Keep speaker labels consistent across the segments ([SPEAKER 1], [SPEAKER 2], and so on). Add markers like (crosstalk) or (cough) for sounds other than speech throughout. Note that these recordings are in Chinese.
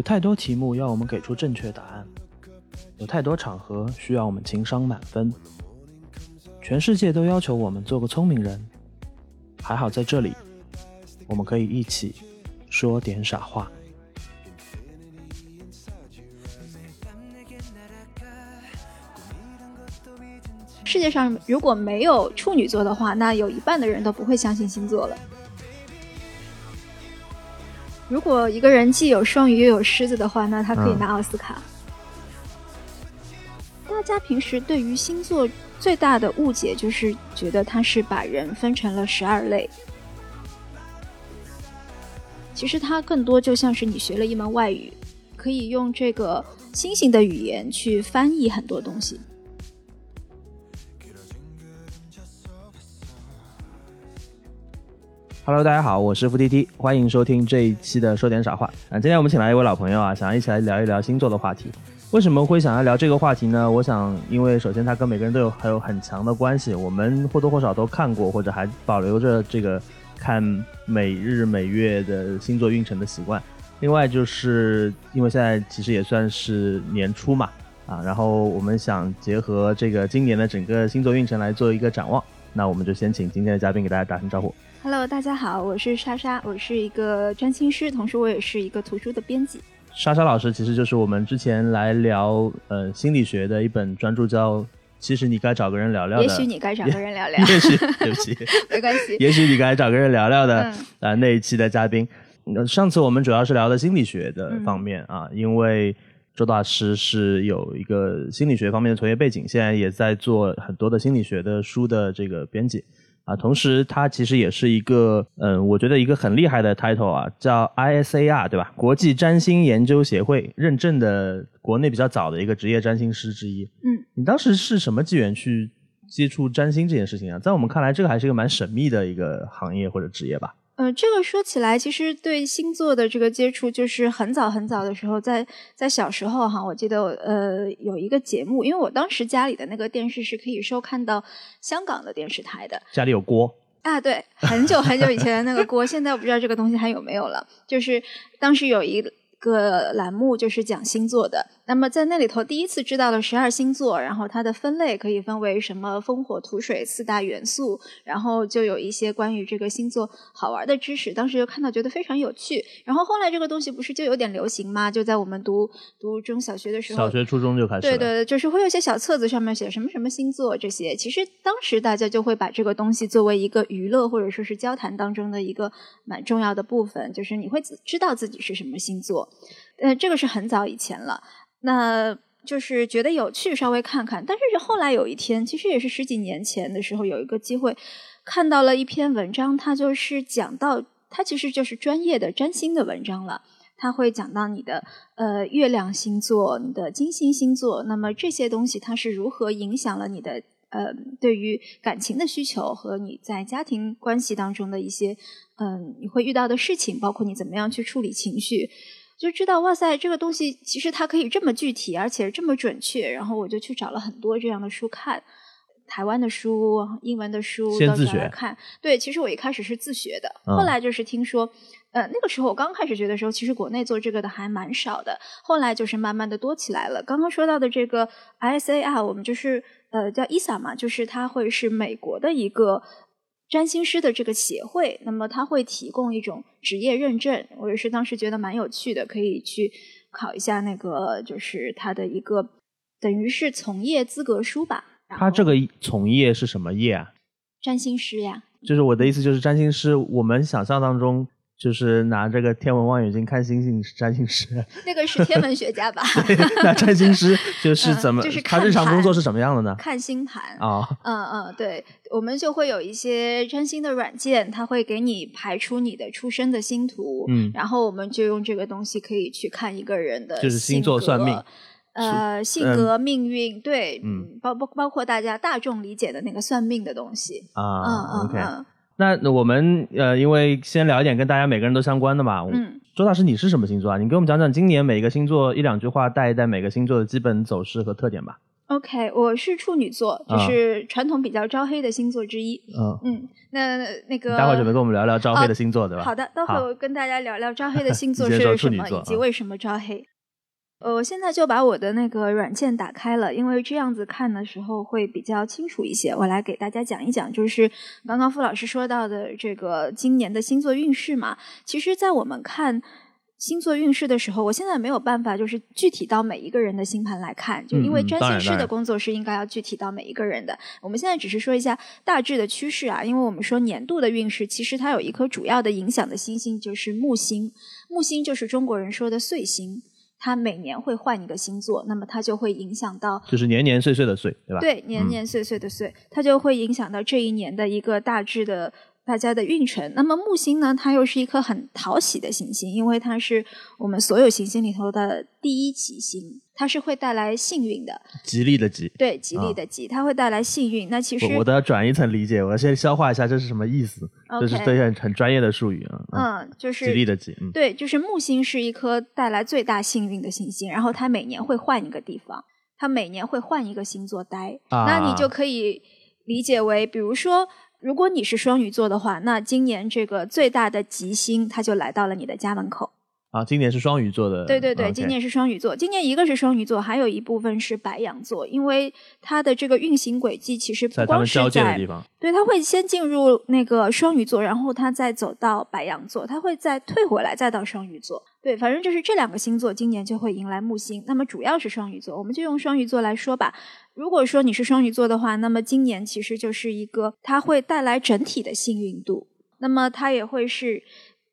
[SPEAKER 1] 有太多题目要我们给出正确答案，有太多场合需要我们情商满分。全世界都要求我们做个聪明人，还好在这里，我们可以一起说点傻话。
[SPEAKER 2] 世界上如果没有处女座的话，那有一半的人都不会相信星座了。如果一个人既有双鱼又有狮子的话，那他可以拿奥斯卡。大家平时对于星座最大的误解就是觉得它是把人分成了十二类，其实它更多就像是你学了一门外语，可以用这个星星的语言去翻译很多东西。
[SPEAKER 1] Hello，大家好，我是付 T T，欢迎收听这一期的说点傻话。啊，今天我们请来一位老朋友啊，想要一起来聊一聊星座的话题。为什么会想要聊这个话题呢？我想，因为首先他跟每个人都有还有很强的关系，我们或多或少都看过或者还保留着这个看每日每月的星座运程的习惯。另外，就是因为现在其实也算是年初嘛，啊，然后我们想结合这个今年的整个星座运程来做一个展望。那我们就先请今天的嘉宾给大家打声招呼。
[SPEAKER 2] Hello，大家好，我是莎莎，我是一个占星师，同时我也是一个图书的编辑。
[SPEAKER 1] 莎莎老师其实就是我们之前来聊呃心理学的一本专著叫《其实你该找个人聊聊》的。
[SPEAKER 2] 也许你该找个人聊聊。(laughs)
[SPEAKER 1] 也许对不起，(laughs)
[SPEAKER 2] 没关系。(laughs)
[SPEAKER 1] 也许你该找个人聊聊的啊那一期的嘉宾。上次我们主要是聊的心理学的方面啊，因为周大师是有一个心理学方面的从业背景，现在也在做很多的心理学的书的这个编辑。啊，同时它其实也是一个，嗯，我觉得一个很厉害的 title 啊，叫 ISAR，对吧？国际占星研究协会认证的国内比较早的一个职业占星师之一。
[SPEAKER 2] 嗯，
[SPEAKER 1] 你当时是什么机缘去接触占星这件事情啊？在我们看来，这个还是一个蛮神秘的一个行业或者职业吧。
[SPEAKER 2] 呃，这个说起来，其实对星座的这个接触，就是很早很早的时候，在在小时候哈，我记得呃有一个节目，因为我当时家里的那个电视是可以收看到香港的电视台的，
[SPEAKER 1] 家里有锅。
[SPEAKER 2] 啊，对，很久很久以前的那个锅，(laughs) 现在我不知道这个东西还有没有了，就是当时有一个栏目就是讲星座的。那么在那里头，第一次知道了十二星座，然后它的分类可以分为什么风火土水四大元素，然后就有一些关于这个星座好玩的知识。当时就看到觉得非常有趣。然后后来这个东西不是就有点流行吗？就在我们读读中小学的时候，
[SPEAKER 1] 小学初中就开始，
[SPEAKER 2] 对对对，就是会有一些小册子上面写什么什么星座这些。其实当时大家就会把这个东西作为一个娱乐或者说是交谈当中的一个蛮重要的部分，就是你会知道自己是什么星座。呃，这个是很早以前了。那就是觉得有趣，稍微看看。但是后来有一天，其实也是十几年前的时候，有一个机会看到了一篇文章，它就是讲到，它其实就是专业的占星的文章了。它会讲到你的呃月亮星座、你的金星星座，那么这些东西它是如何影响了你的呃对于感情的需求和你在家庭关系当中的一些嗯你会遇到的事情，包括你怎么样去处理情绪。就知道哇塞，这个东西其实它可以这么具体，而且这么准确。然后我就去找了很多这样的书看，台湾的书、英文的书都找来看。对，其实我一开始是自学的，后来就是听说，呃，那个时候我刚开始学的时候，其实国内做这个的还蛮少的。后来就是慢慢的多起来了。刚刚说到的这个 ISAR，我们就是呃叫 ISA 嘛，就是它会是美国的一个。占星师的这个协会，那么他会提供一种职业认证，我也是当时觉得蛮有趣的，可以去考一下那个，就是他的一个等于是从业资格书吧。
[SPEAKER 1] 他这个从业是什么业啊？
[SPEAKER 2] 占星师呀。
[SPEAKER 1] 就是我的意思，就是占星师，我们想象当中。就是拿这个天文望远镜看星星，占星师。(laughs)
[SPEAKER 2] 那个是天文学家吧？(laughs)
[SPEAKER 1] 那占星师就是怎么？就是他日常工作是什么样的呢？
[SPEAKER 2] 看星盘
[SPEAKER 1] 啊。
[SPEAKER 2] 嗯嗯，对，我们就会有一些占星的软件，它会给你排出你的出生的星图。
[SPEAKER 1] 嗯。
[SPEAKER 2] 然后我们就用这个东西可以去看一个人的，
[SPEAKER 1] 就是星座算命。
[SPEAKER 2] 呃，性格、命运，对，嗯，包包包括大家大众理解的那个算命的东西
[SPEAKER 1] 啊。
[SPEAKER 2] 嗯
[SPEAKER 1] 嗯嗯。那我们呃，因为先聊一点跟大家每个人都相关的嘛。
[SPEAKER 2] 嗯，
[SPEAKER 1] 周大师，你是什么星座啊？你给我们讲讲今年每个星座一两句话，带一带每个星座的基本走势和特点吧。
[SPEAKER 2] OK，我是处女座，就
[SPEAKER 1] 啊
[SPEAKER 2] 是传统比较招黑的星座之一。
[SPEAKER 1] 嗯，
[SPEAKER 2] 嗯，那那个
[SPEAKER 1] 待会儿准备跟我们聊聊招黑的星座，对吧？
[SPEAKER 2] 好的，待会儿我跟大家聊聊招黑的星座是什么，以及为什么招黑。呃，我现在就把我的那个软件打开了，因为这样子看的时候会比较清楚一些。我来给大家讲一讲，就是刚刚傅老师说到的这个今年的星座运势嘛。其实，在我们看星座运势的时候，我现在没有办法就是具体到每一个人的星盘来看，就因为占星师的工作是应该要具体到每一个人的。我们现在只是说一下大致的趋势啊，因为我们说年度的运势，其实它有一颗主要的影响的星星就是木星，木星就是中国人说的岁星。它每年会换一个星座，那么它就会影响到
[SPEAKER 1] 就是年年岁岁的岁，对吧？
[SPEAKER 2] 对，年年岁岁的岁，它就会影响到这一年的一个大致的大家的运程。那么木星呢，它又是一颗很讨喜的行星，因为它是我们所有行星里头的第一吉星，它是会带来幸运的，
[SPEAKER 1] 吉利的吉。
[SPEAKER 2] 对，吉利的吉，它会带来幸运。那其实
[SPEAKER 1] 我我都要转一层理解，我要先消化一下这是什么意思，这是
[SPEAKER 2] OK
[SPEAKER 1] 对很很专业的术语啊。
[SPEAKER 2] 嗯，就是
[SPEAKER 1] 吉利的吉，嗯，
[SPEAKER 2] 对，就是木星是一颗带来最大幸运的行星，然后它每年会换一个地方，它每年会换一个星座待，
[SPEAKER 1] 啊
[SPEAKER 2] 那你就可以理解为，比如说。如果你是双鱼座的话，那今年这个最大的吉星，它就来到了你的家门口。
[SPEAKER 1] 啊，今年是双鱼座的，
[SPEAKER 2] 对对对今年是双鱼座，今年一个是双鱼座，还有一部分是白羊座，因为它的这个运行轨迹其实不光是
[SPEAKER 1] 在他们交界的地方，
[SPEAKER 2] 对，它会先进入那个双鱼座，然后它再走到白羊座，它会再退回来，再到双鱼座。对，反正就是这两个星座今年就会迎来木星。那么主要是双鱼座，我们就用双鱼座来说吧。如果说你是双鱼座的话，那么今年其实就是一个它会带来整体的幸运度，那么它也会是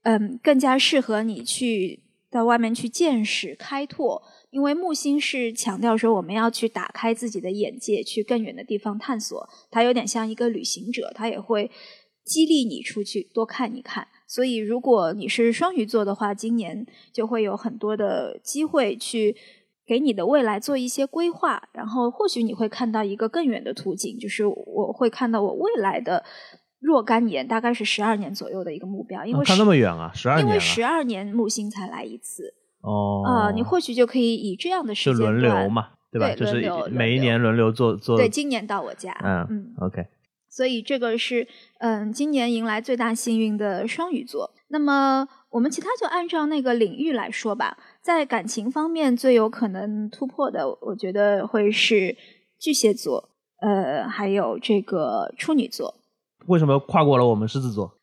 [SPEAKER 2] 嗯更加适合你去到外面去见识、开拓。因为木星是强调说我们要去打开自己的眼界，去更远的地方探索。它有点像一个旅行者，它也会激励你出去多看一看。所以，如果你是双鱼座的话，今年就会有很多的机会去给你的未来做一些规划，然后或许你会看到一个更远的途径，就是我会看到我未来的若干年，大概是十二年左右的一个目标，因为
[SPEAKER 1] 啊看那么远啊，十二
[SPEAKER 2] 因为十二年木星才来一次
[SPEAKER 1] 哦
[SPEAKER 2] 啊、你或许就可以以这样的时
[SPEAKER 1] 就
[SPEAKER 2] 间段
[SPEAKER 1] 轮流，嘛，对吧？
[SPEAKER 2] 对
[SPEAKER 1] 就是
[SPEAKER 2] 轮流
[SPEAKER 1] 每一年轮流做做，
[SPEAKER 2] 对，今年到我家，
[SPEAKER 1] 嗯
[SPEAKER 2] 嗯
[SPEAKER 1] ，，OK，
[SPEAKER 2] 所以这个是嗯，今年迎来最大幸运的双鱼座。那么我们其他就按照那个领域来说吧，在感情方面最有可能突破的，我觉得会是巨蟹座，呃，还有这个处女座。
[SPEAKER 1] 为什么跨过了我们狮子座？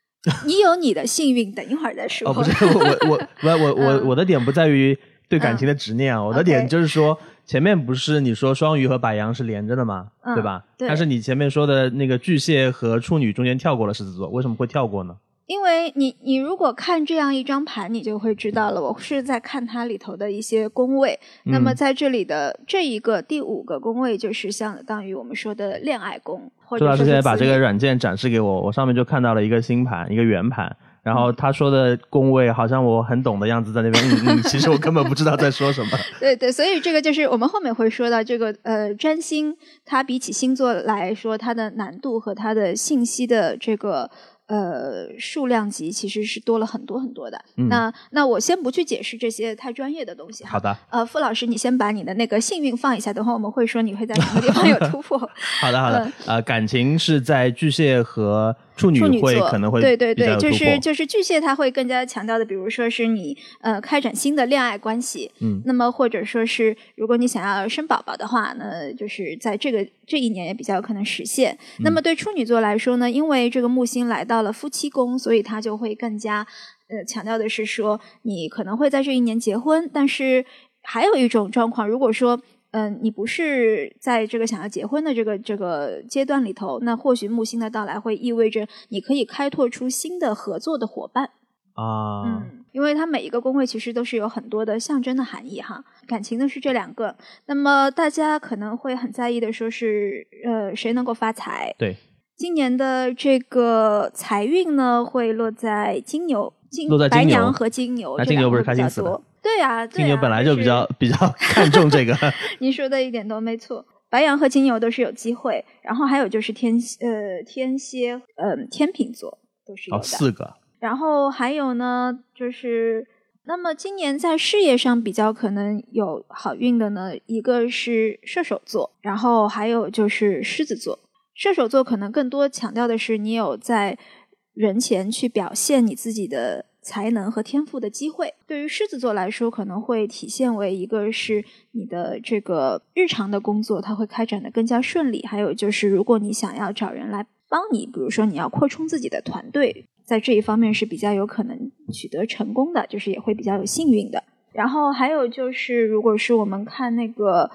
[SPEAKER 2] 你有你的幸运，等一会儿再说。
[SPEAKER 1] 哦，不是，(laughs) 我我我我我的点不在于对感情的执念啊，我的点就是说，前面不是你说双鱼和白羊是连着的吗？
[SPEAKER 2] 嗯
[SPEAKER 1] 对吧？
[SPEAKER 2] 对
[SPEAKER 1] 但是你前面说的那个巨蟹和处女中间跳过了狮子座，为什么会跳过呢？
[SPEAKER 2] 因为你你如果看这样一张盘，你就会知道了。我是在看它里头的一些宫位，那么
[SPEAKER 1] 嗯
[SPEAKER 2] 在这里的这一个第五个宫位，就是相当于我们说的恋爱宫，或
[SPEAKER 1] 周老师现在把这个软件展示给我，我上面就看到了一个星盘，一个圆盘。然后他说的宫位好像我很懂的样子，在那边嗯嗯，其实我根本不知道在说什么。(laughs)
[SPEAKER 2] 对对，所以这个就是我们后面会说到这个呃，占星它比起星座来说，它的难度和它的信息的这个呃数量级其实是多了很多很多的。
[SPEAKER 1] 嗯
[SPEAKER 2] 那那我先不去解释这些太专业的东西哈。
[SPEAKER 1] 好的，
[SPEAKER 2] 呃，傅老师，你先把你的那个幸运放一下，等会儿我们会说你会在什么地方有突破。(laughs)
[SPEAKER 1] 好的，好的
[SPEAKER 2] 嗯。
[SPEAKER 1] 呃，感情是在巨蟹和处女
[SPEAKER 2] 座
[SPEAKER 1] 会可能会
[SPEAKER 2] 对对对，就是就是巨蟹，他会更加强调的，比如说是你呃开展新的恋爱关系，
[SPEAKER 1] 嗯
[SPEAKER 2] 那么或者说是如果你想要生宝宝的话呢，就是在这个这一年也比较有可能实现。那么对处女座来说呢，因为这个木星来到了夫妻宫，所以它就会更加呃强调的是说，你可能会在这一年结婚，但是还有一种状况，如果说嗯，你不是在这个想要结婚的这个这个阶段里头，那或许木星的到来会意味着你可以开拓出新的合作的伙伴。
[SPEAKER 1] 啊。
[SPEAKER 2] 嗯，因为它每一个宫位其实都是有很多的象征的含义哈。感情的是这两个，那么大家可能会很在意的说是呃谁能够发财？
[SPEAKER 1] 对，
[SPEAKER 2] 今年的这个财运呢会落在金牛、金白羊和金牛，这个会比较多。对啊，对
[SPEAKER 1] 金牛
[SPEAKER 2] 啊
[SPEAKER 1] 本来就比较 (laughs) 比较看重这个。(laughs)
[SPEAKER 2] 你说的一点都没错。白羊和金牛都是有机会，然后还有就是天呃天蝎呃天秤座都是有
[SPEAKER 1] 哦，四个。
[SPEAKER 2] 然后还有呢，就是那么今年在事业上比较可能有好运的呢，一个是射手座，然后还有就是狮子座。射手座可能更多强调的是你有在人前去表现你自己的才能和天赋的机会。对于狮子座来说，可能会体现为一个是你的这个日常的工作，它会开展的更加顺利。还有就是，如果你想要找人来帮你，比如说你要扩充自己的团队。在这一方面是比较有可能取得成功的，就是也会比较有幸运的。然后还有就是，如果是我们看那个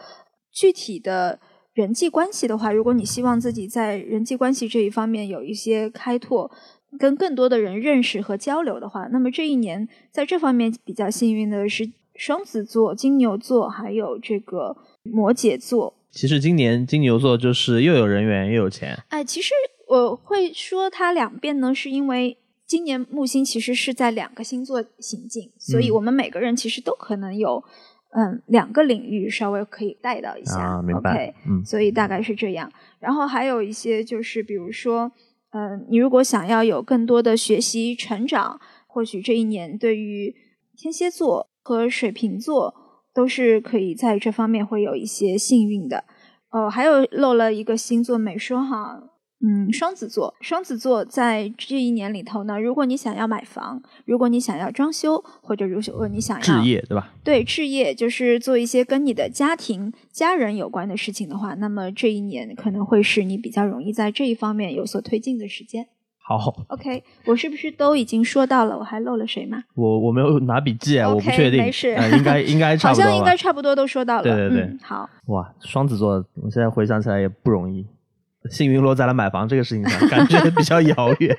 [SPEAKER 2] 具体的人际关系的话，如果你希望自己在人际关系这一方面有一些开拓，跟更多的人认识和交流的话，那么这一年在这方面比较幸运的是双子座、金牛座还有这个摩羯座。
[SPEAKER 1] 其实今年金牛座就是又有人缘又有钱。
[SPEAKER 2] 哎，其实。我会说它两遍呢，是因为今年木星其实是在两个星座行进，所以我们每个人其实都可能有嗯两个领域稍微可以带到一下。
[SPEAKER 1] 啊，明白。
[SPEAKER 2] 嗯，所以大概是这样。然后还有一些就是，比如说，嗯，你如果想要有更多的学习成长，或许这一年对于天蝎座和水瓶座都是可以在这方面会有一些幸运的。哦，还有漏了一个星座没说哈。嗯，双子座，双子座在这一年里头呢，如果你想要买房，如果你想要装修，或者如果你想要
[SPEAKER 1] 置业，对吧？
[SPEAKER 2] 对，置业就是做一些跟你的家庭、家人有关的事情的话，那么这一年可能会是你比较容易在这一方面有所推进的时间。
[SPEAKER 1] 好，(laughs)
[SPEAKER 2] OK，我是不是都已经说到了？我还漏了谁吗？
[SPEAKER 1] 我我没有拿笔记啊，我不确定，
[SPEAKER 2] 没事，
[SPEAKER 1] 应该应该 (laughs) 差不
[SPEAKER 2] 多，好像应该差不多都说到了。
[SPEAKER 1] 对对对，
[SPEAKER 2] 好。
[SPEAKER 1] 哇，双子座，我现在回想起来也不容易。幸运落在了买房这个事情上，(laughs) 感觉比较遥远。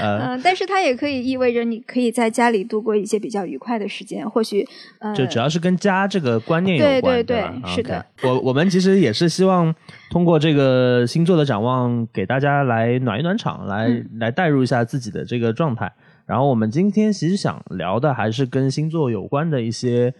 [SPEAKER 2] 嗯，(laughs) 但是它也可以意味着你可以在家里度过一些比较愉快的时间。或许呃，
[SPEAKER 1] 就只要是跟家这个观念有关，
[SPEAKER 2] 对对
[SPEAKER 1] 对，
[SPEAKER 2] 是的。
[SPEAKER 1] 我我们其实也是希望通过这个星座的展望，给大家来暖一暖场，来来带入一下自己的这个状态。然后我们今天其实想聊的还是跟星座有关的一些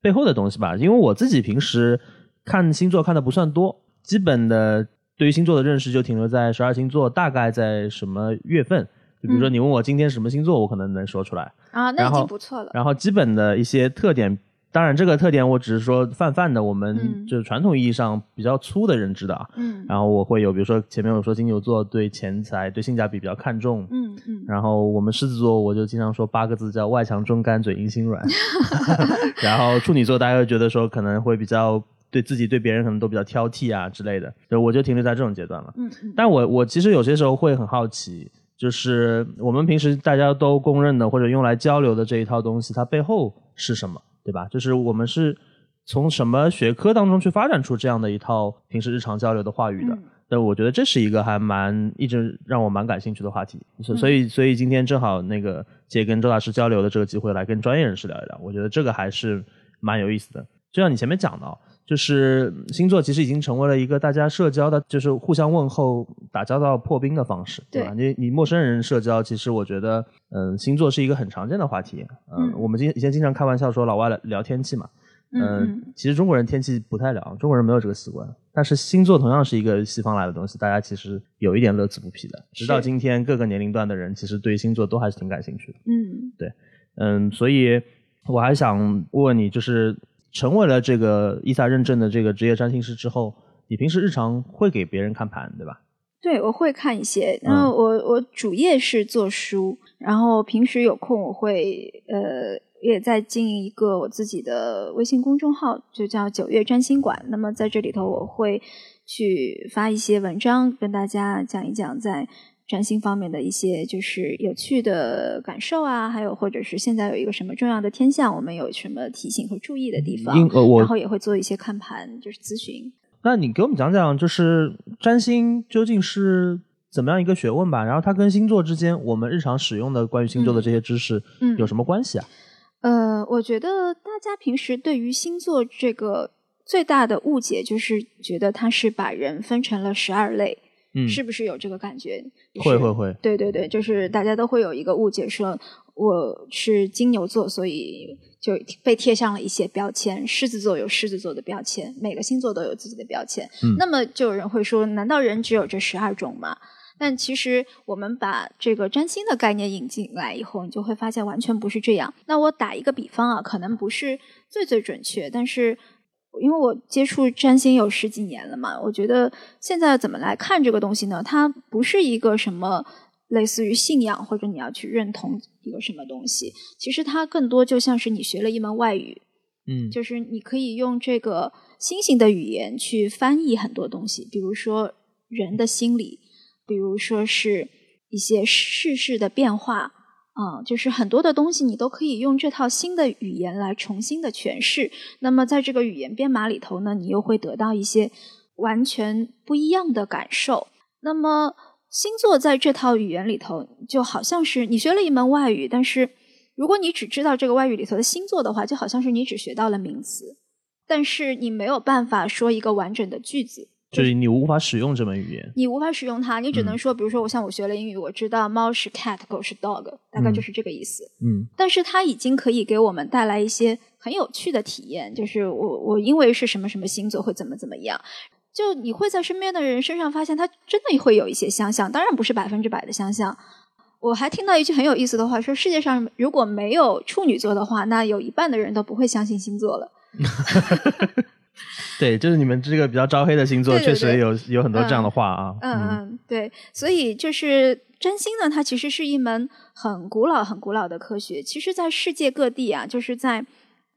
[SPEAKER 1] 背后的东西吧。因为我自己平时看星座看的不算多，基本的。对于星座的认识就停留在十二星座大概在什么月份？就比如说你问我今天什么星座，我可能能说出来
[SPEAKER 2] 啊，那已经不错了。
[SPEAKER 1] 然后基本的一些特点，当然这个特点我只是说泛泛的，我们就是传统意义上比较粗的认知的啊。嗯。然后我会有，比如说前面我说金牛座对钱财、对性价比比较看重。嗯嗯。然后我们狮子座我就经常说八个字叫外强中干，嘴硬心软。(laughs) (laughs) 然后处女座大家会觉得说可能会比较。对自己对别人可能都比较挑剔啊之类的，就我就停留在这种阶段了。嗯嗯。但我我其实有些时候会很好奇，就是我们平时大家都公认的或者用来交流的这一套东西，它背后是什么，对吧？就是我们是从什么学科当中去发展出这样的一套平时日常交流的话语的？对我觉得这是一个还蛮一直让我蛮感兴趣的话题。所以所以今天正好那个借跟周大师交流的这个机会，来跟专业人士聊一聊，我觉得这个还是蛮有意思的。就像你前面讲的。就是星座其实已经成为了一个大家社交的，就是互相问候、打交道、破冰的方式，对吧？你你陌生人社交，其实我觉得，嗯，星座是一个很常见的话题。嗯，我们今以前经常开玩笑说老外聊天气嘛，嗯，其实中国人天气不太聊，中国人没有这个习惯。但是星座同样是一个西方来的东西，大家其实有一点乐此不疲的。直到今天，各个年龄段的人其实对星座都还是挺感兴趣的。嗯，对，嗯，所以我还想问问你，就是。成为了这个伊萨认证的这个职业占星师之后，你平时日常会给别人看盘，对吧？
[SPEAKER 2] 对，我会看一些。然后我我主业是做书，然后平时有空我会呃也在经营一个我自己的微信公众号，就叫九月占星馆。那么在这里头，我会去发一些文章，跟大家讲一讲在。占星方面的一些就是有趣的感受啊，还有或者是现在有一个什么重要的天象，我们有什么提醒和注意的地方，然后也会做一些看盘，就是咨询。
[SPEAKER 1] 那你给我们讲讲，就是占星究竟是怎么样一个学问吧？然后它跟星座之间，我们日常使用的关于星座的这些知识，嗯，有什么关系啊？
[SPEAKER 2] 呃，我觉得大家平时对于星座这个最大的误解，就是觉得它是把人分成了十二类。嗯，是不是有这个感觉？
[SPEAKER 1] 会会会，
[SPEAKER 2] 对对对，就是大家都会有一个误解，说我是金牛座，所以就被贴上了一些标签。狮子座有狮子座的标签，每个星座都有自己的标签。嗯，那么就有人会说，难道人只有这十二种吗？但其实我们把这个占星的概念引进来以后，你就会发现完全不是这样。那我打一个比方啊，可能不是最最准确，但是因为我接触占星有十几年了嘛，我觉得现在怎么来看这个东西呢？它不是一个什么类似于信仰或者你要去认同一个什么东西，其实它更多就像是你学了一门外语，
[SPEAKER 1] 嗯，
[SPEAKER 2] 就是你可以用这个新型的语言去翻译很多东西，比如说人的心理。比如说是一些世事的变化，啊，就是很多的东西你都可以用这套新的语言来重新的诠释。那么在这个语言编码里头呢，你又会得到一些完全不一样的感受。那么星座在这套语言里头，就好像是你学了一门外语，但是如果你只知道这个外语里头的星座的话，就好像是你只学到了名词，但是你没有办法说一个完整的句子。
[SPEAKER 1] 就是你无法使用这门语言，
[SPEAKER 2] 你无法使用它，你只能说，比如说，我像我学了英语，我知道猫是 cat，狗是 dog，大概就是这个意思。
[SPEAKER 1] 嗯，
[SPEAKER 2] 但是它已经可以给我们带来一些很有趣的体验，就是我我因为是什么什么星座会怎么怎么样，就你会在身边的人身上发现，他真的会有一些相像，当然不是百分之百的相像。我还听到一句很有意思的话，说世界上如果没有处女座的话，那有一半的人都不会相信星座了。(laughs) (laughs)
[SPEAKER 1] 对，就是你们这个比较招黑的星座，确实有有很多这样的话
[SPEAKER 2] 啊。嗯嗯，对，所以就是占星呢，它其实是一门很古老、很古老的科学。其实，在世界各地啊，就是在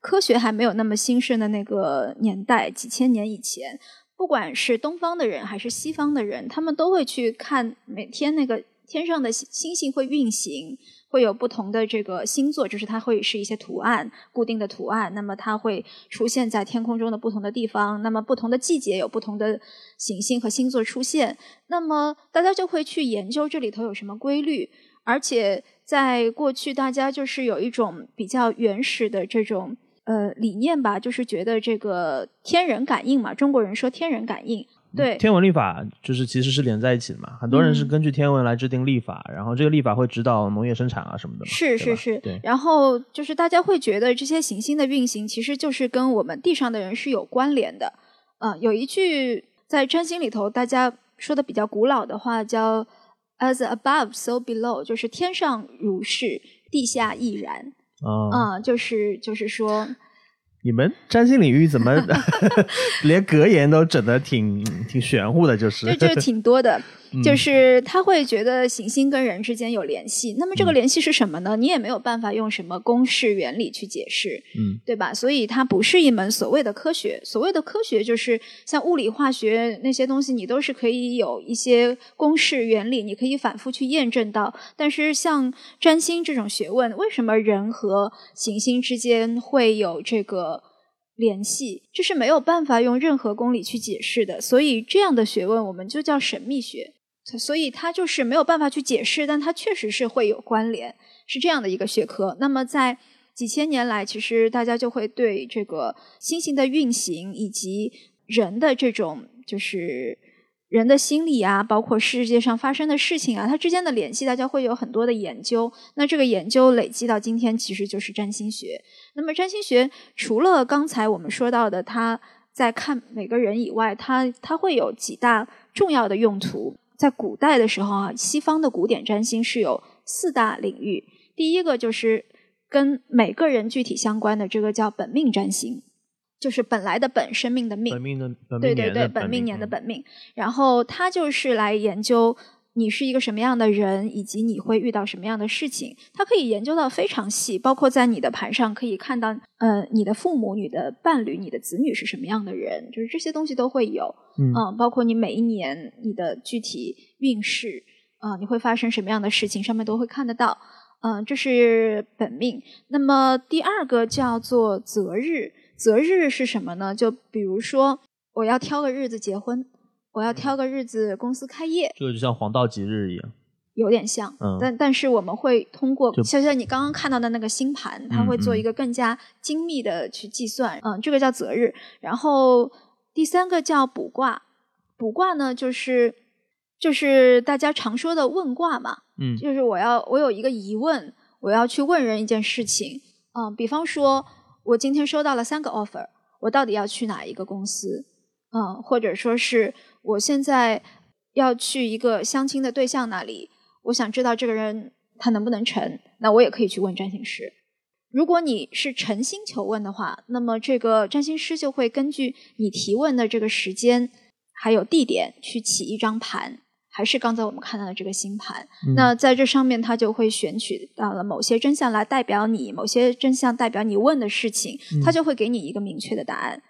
[SPEAKER 2] 科学还没有那么兴盛的那个年代，几千年以前，不管是东方的人还是西方的人，他们都会去看每天那个天上的星星会运行。会有不同的这个星座，就是它会是一些图案，固定的图案。那么它会出现在天空中的不同的地方。那么不同的季节有不同的行星和星座出现。那么大家就会去研究这里头有什么规律。而且在过去，大家就是有一种比较原始的这种呃理念吧，就是觉得这个天人感应嘛，中国人说天人感应。对，
[SPEAKER 1] 天文历法就是其实是连在一起的嘛。很多人是根据天文来制定历法，然后这个历法会指导农业生产啊什么的。
[SPEAKER 2] 是是是，
[SPEAKER 1] 对。
[SPEAKER 2] 然后就是大家会觉得这些行星的运行其实就是跟我们地上的人是有关联的。嗯，有一句在占星里头大家说的比较古老的话叫 “as above so below”，就是天上如是，地下亦然。
[SPEAKER 1] 啊，
[SPEAKER 2] 就是就是说。
[SPEAKER 1] 你们占星领域怎么 (laughs) (laughs) 连格言都整的挺挺玄乎的？就是，
[SPEAKER 2] 就就是挺多的，(laughs) 就是他会觉得行星跟人之间有联系。那么这个联系是什么呢？你也没有办法用什么公式原理去解释，
[SPEAKER 1] 嗯，
[SPEAKER 2] 对吧？所以它不是一门所谓的科学。所谓的科学就是像物理、化学那些东西，你都是可以有一些公式原理，你可以反复去验证到。但是像占星这种学问，为什么人和行星之间会有这个？联系这是没有办法用任何公理去解释的，所以这样的学问我们就叫神秘学。所以它就是没有办法去解释，但它确实是会有关联，是这样的一个学科。那么在几千年来，其实大家就会对这个星星的运行以及人的这种就是。人的心理啊，包括世界上发生的事情啊，它之间的联系，大家会有很多的研究。那这个研究累积到今天，其实就是占星学。那么占星学除了刚才我们说到的，它在看每个人以外，它它会有几大重要的用途。在古代的时候啊，西方的古典占星是有四大领域。第一个就是跟每个人具体相关的，这个叫本命占星。就是本来的本生命的命，
[SPEAKER 1] 本命的
[SPEAKER 2] 对对对，
[SPEAKER 1] 本
[SPEAKER 2] 命年的本命。然后他就是来研究你是一个什么样的人，以及你会遇到什么样的事情。他可以研究到非常细，包括在你的盘上可以看到，呃，你的父母、你的伴侣、你的子女是什么样的人，就是这些东西都会有。
[SPEAKER 1] 嗯，
[SPEAKER 2] 包括你每一年你的具体运势，啊，你会发生什么样的事情，上面都会看得到。嗯，这是本命。那么第二个叫做择日。择日是什么呢？就比如说，我要挑个日子结婚，我要挑个日子公司开业，
[SPEAKER 1] 这个就像黄道吉日一样，
[SPEAKER 2] 有点像。
[SPEAKER 1] 嗯，
[SPEAKER 2] 但但是我们会通过，就像你刚刚看到的那个星盘，它会做一个更加精密的去计算。嗯，这个叫择日。然后第三个叫卜卦，卜卦呢就是就是大家常说的问卦嘛。
[SPEAKER 1] 嗯，
[SPEAKER 2] 就是我要我有一个疑问，我要去问人一件事情。嗯，比方说。我今天收到了三个 offer，我到底要去哪一个公司？嗯，或者说是我现在要去一个相亲的对象那里，我想知道这个人他能不能成，那我也可以去问占星师。如果你是诚心求问的话，那么这个占星师就会根据你提问的这个时间还有地点去起一张盘，还是刚才我们看到的这个星盘。那在这上面，它就会选取到了某些真相来代表你，某些真相代表你问的事情，它就会给你一个明确的答案。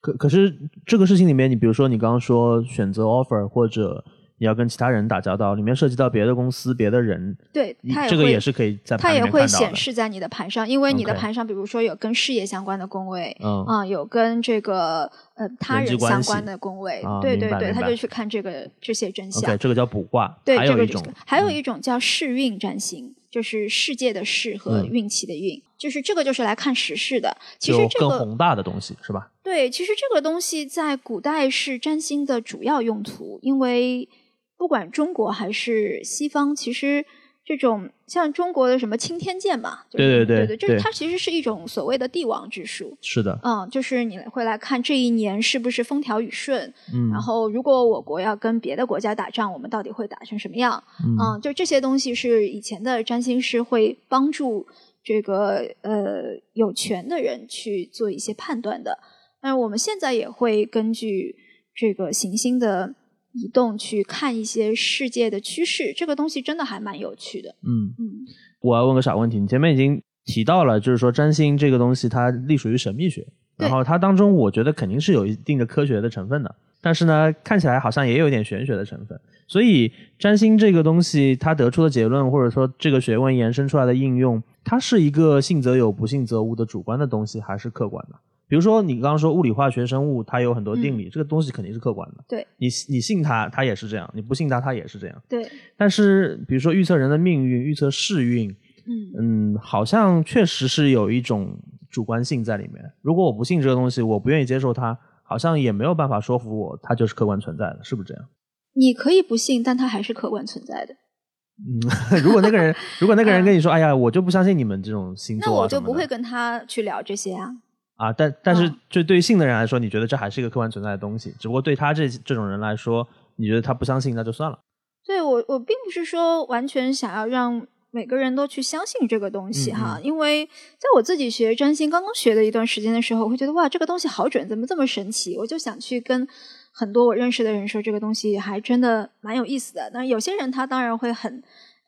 [SPEAKER 1] 可可是这个事情里面，你比如说你刚刚说选择 offer 或者。你要跟其他人打交道，里面涉及到别的公司、别的人，
[SPEAKER 2] 对，
[SPEAKER 1] 这个也是可以在
[SPEAKER 2] 它也会显示在你的盘上，因为你的盘上，比如说有跟事业相关的工位，嗯啊，有跟这个呃他人相关的工位，对对对，他就去看这个这些真相。
[SPEAKER 1] 对，这个叫卜卦。
[SPEAKER 2] 对，
[SPEAKER 1] 这个
[SPEAKER 2] 还有一种叫世运占星，就是世界的世和运气的运，就是这个就是来看时事的。其实这个
[SPEAKER 1] 更宏大的东西是吧？
[SPEAKER 2] 对，其实这个东西在古代是占星的主要用途，因为。不管中国还是西方，其实这种像中国的什么青天剑嘛，
[SPEAKER 1] 对对对
[SPEAKER 2] 对，就是它其实是一种所谓的帝王之术。
[SPEAKER 1] 是的，
[SPEAKER 2] 嗯，就是你会来看这一年是不是风调雨顺，嗯，然后如果我国要跟别的国家打仗，我们到底会打成什么样？嗯，就这些东西是以前的占星师会帮助这个呃有权的人去做一些判断的。但是我们现在也会根据这个行星的。移动去看一些世界的趋势，这个东西真的还蛮有趣的。
[SPEAKER 1] 嗯嗯，我要问个傻问题，你前面已经提到了，就是说占星这个东西它隶属于神秘学，然后它当中我觉得肯定是有一定的科学的成分的，但是呢，看起来好像也有点玄学的成分。所以占星这个东西，它得出的结论或者说这个学问延伸出来的应用，它是一个信则有，不信则无的主观的东西，还是客观的？比如说，你刚刚说物理、化学、生物，它有很多定理，这个东西肯定是客观的。
[SPEAKER 2] 对，
[SPEAKER 1] 你你信它，它也是这样；你不信它，它也是这样。
[SPEAKER 2] 对。
[SPEAKER 1] 但是，比如说预测人的命运、预测世运，嗯嗯，好像确实是有一种主观性在里面。如果我不信这个东西，我不愿意接受它，好像也没有办法说服我，它就是客观存在的，是不是这样？
[SPEAKER 2] 你可以不信，但它还是客观存在的。
[SPEAKER 1] 嗯，(laughs) 如果那个人，如果那个人跟你说：“哎呀，我就不相信你们这种星座。”
[SPEAKER 2] 那我就不会跟他去聊这些啊。
[SPEAKER 1] 啊，但但是，就对于信的人来说，你觉得这还是一个客观存在的东西。只不过对他这这种人来说，你觉得他不相信，那就算了。
[SPEAKER 2] 对我，我并不是说完全想要让每个人都去相信这个东西哈，因为在我自己学占星刚刚学的一段时间的时候，我会觉得哇，这个东西好准，怎么这么神奇？我就想去跟很多我认识的人说，这个东西还真的蛮有意思的。那有些人他当然会很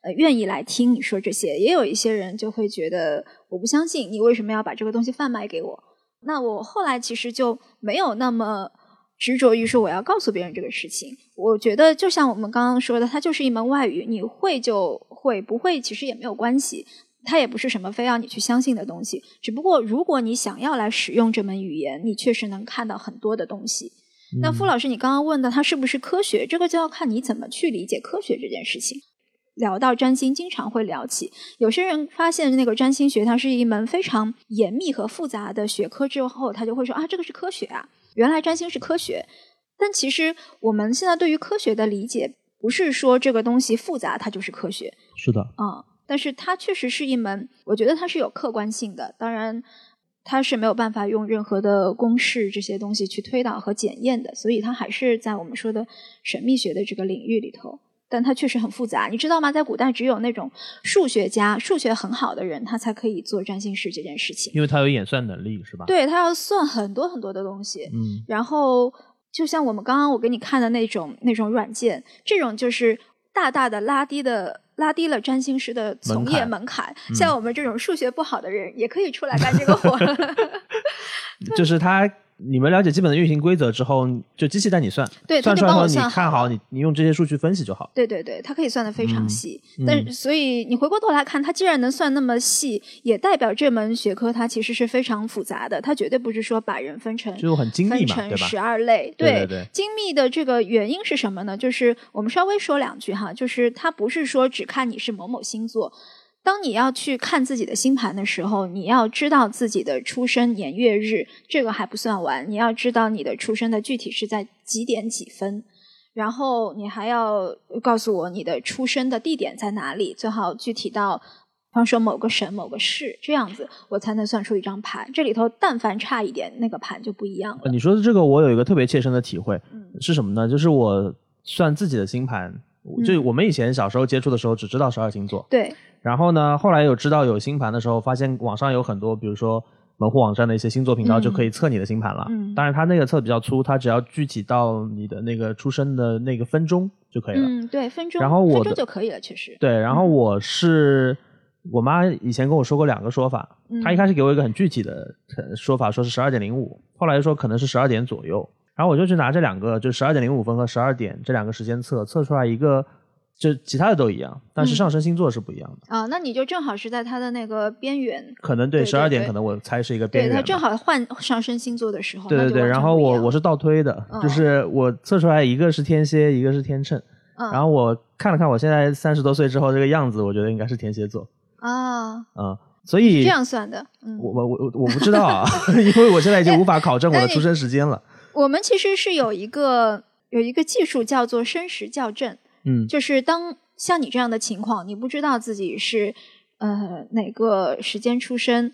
[SPEAKER 2] 呃愿意来听你说这些，也有一些人就会觉得我不相信，你为什么要把这个东西贩卖给我？那我后来其实就没有那么执着于说我要告诉别人这个事情。我觉得就像我们刚刚说的，它就是一门外语，你会就会，不会其实也没有关系。它也不是什么非要你去相信的东西。只不过如果你想要来使用这门语言，你确实能看到很多的东西。那傅老师，你刚刚问的它是不是科学？这个就要看你怎么去理解科学这件事情。聊到占星，经常会聊起。有些人发现那个占星学它是一门非常严密和复杂的学科之后，他就会说啊，这个是科学啊，原来占星是科学。但其实我们现在对于科学的理解，不是说这个东西复杂它就是科学。
[SPEAKER 1] 是的，
[SPEAKER 2] 嗯，但是它确实是一门，我觉得它是有客观性的。当然，它是没有办法用任何的公式这些东西去推导和检验的，所以它还是在我们说的神秘学的这个领域里头。但它确实很复杂，你知道吗？在古代，只有那种数学家、数学很好的人，他才可以做占星师这件事情。
[SPEAKER 1] 因为他有演算能力，是吧？
[SPEAKER 2] 对他要算很多很多的东西。嗯。然后，就像我们刚刚我给你看的那种那种软件，这种就是大大的拉低的拉低了占星师的从业门槛。像我们这种数学不好的人，也可以出来干这个活。(laughs) (laughs)
[SPEAKER 1] 就是他。你们了解基本的运行规则之后，就机器带你算，
[SPEAKER 2] 对，
[SPEAKER 1] 算出来
[SPEAKER 2] 后
[SPEAKER 1] 你看好，你你用这些数据分析就好。
[SPEAKER 2] 对对对，它可以算的非常细。但所以你回过头来看，它既然能算那么细，也代表这门学科它其实是非常复杂的。它绝对不是说把人分成
[SPEAKER 1] 就很精密
[SPEAKER 2] 嘛，
[SPEAKER 1] 对吧？
[SPEAKER 2] 十二类，
[SPEAKER 1] 对对。
[SPEAKER 2] 精密的这个原因是什么呢？就是我们稍微说两句哈，就是它不是说只看你是某某星座。当你要去看自己的星盘的时候，你要知道自己的出生年月日，这个还不算完。你要知道你的出生的具体是在几点几分，然后你还要告诉我你的出生的地点在哪里，最好具体到，比方说某个省、某个市这样子，我才能算出一张盘。这里头但凡差一点，那个盘就不一样了。
[SPEAKER 1] 你说的这个，我有一个特别切身的体会，是什么呢？就是我。算自己的星盘，
[SPEAKER 2] 嗯
[SPEAKER 1] 就我们以前小时候接触的时候只知道十二星座，
[SPEAKER 2] 对，
[SPEAKER 1] 然后呢，后来有知道有星盘的时候，发现网上有很多，比如说门户网站的一些星座频道
[SPEAKER 2] 嗯
[SPEAKER 1] 就可以测你的星盘了。
[SPEAKER 2] 嗯
[SPEAKER 1] 当然它那个测比较粗，它只要具体到你的那个出生的那个分钟就可以了。
[SPEAKER 2] 嗯，对，分钟，
[SPEAKER 1] 然后我
[SPEAKER 2] 分钟就可以了，确实。
[SPEAKER 1] 对，然后
[SPEAKER 2] 嗯
[SPEAKER 1] 我是、我妈以前跟我说过两个说法，
[SPEAKER 2] 嗯
[SPEAKER 1] 她一开始给我一个很具体的呃说法，说是十二点零五，后来又说可能是十二点左右，然后我就去拿这两个，就十二点零五分和十二点这两个时间测，测出来一个，就其他的都一样，但是
[SPEAKER 2] 嗯
[SPEAKER 1] 上升星座是不一样的。
[SPEAKER 2] 啊，那你就正好是在它的那个边缘，
[SPEAKER 1] 可能对
[SPEAKER 2] 对
[SPEAKER 1] 十二点，可能我猜是一个边缘
[SPEAKER 2] 对，它
[SPEAKER 1] 缘。
[SPEAKER 2] 正好换上升星座的时候。
[SPEAKER 1] 对对对，然后我我是倒推的，
[SPEAKER 2] 嗯
[SPEAKER 1] 就是我测出来一个是天蝎，一个是天秤，
[SPEAKER 2] 嗯
[SPEAKER 1] 然后我看了看我现在三十多岁之后这个样子，我觉得应该是天蝎座，
[SPEAKER 2] 啊，
[SPEAKER 1] 嗯，所以
[SPEAKER 2] 这样算的，嗯，
[SPEAKER 1] 我我我我不知道啊，(laughs) 因为我现在已经无法考证我的出生时间了，
[SPEAKER 2] 我们其实是有一个有一个技术叫做生时校正，
[SPEAKER 1] 嗯
[SPEAKER 2] 就是当像你这样的情况，你不知道自己是呃哪个时间出生，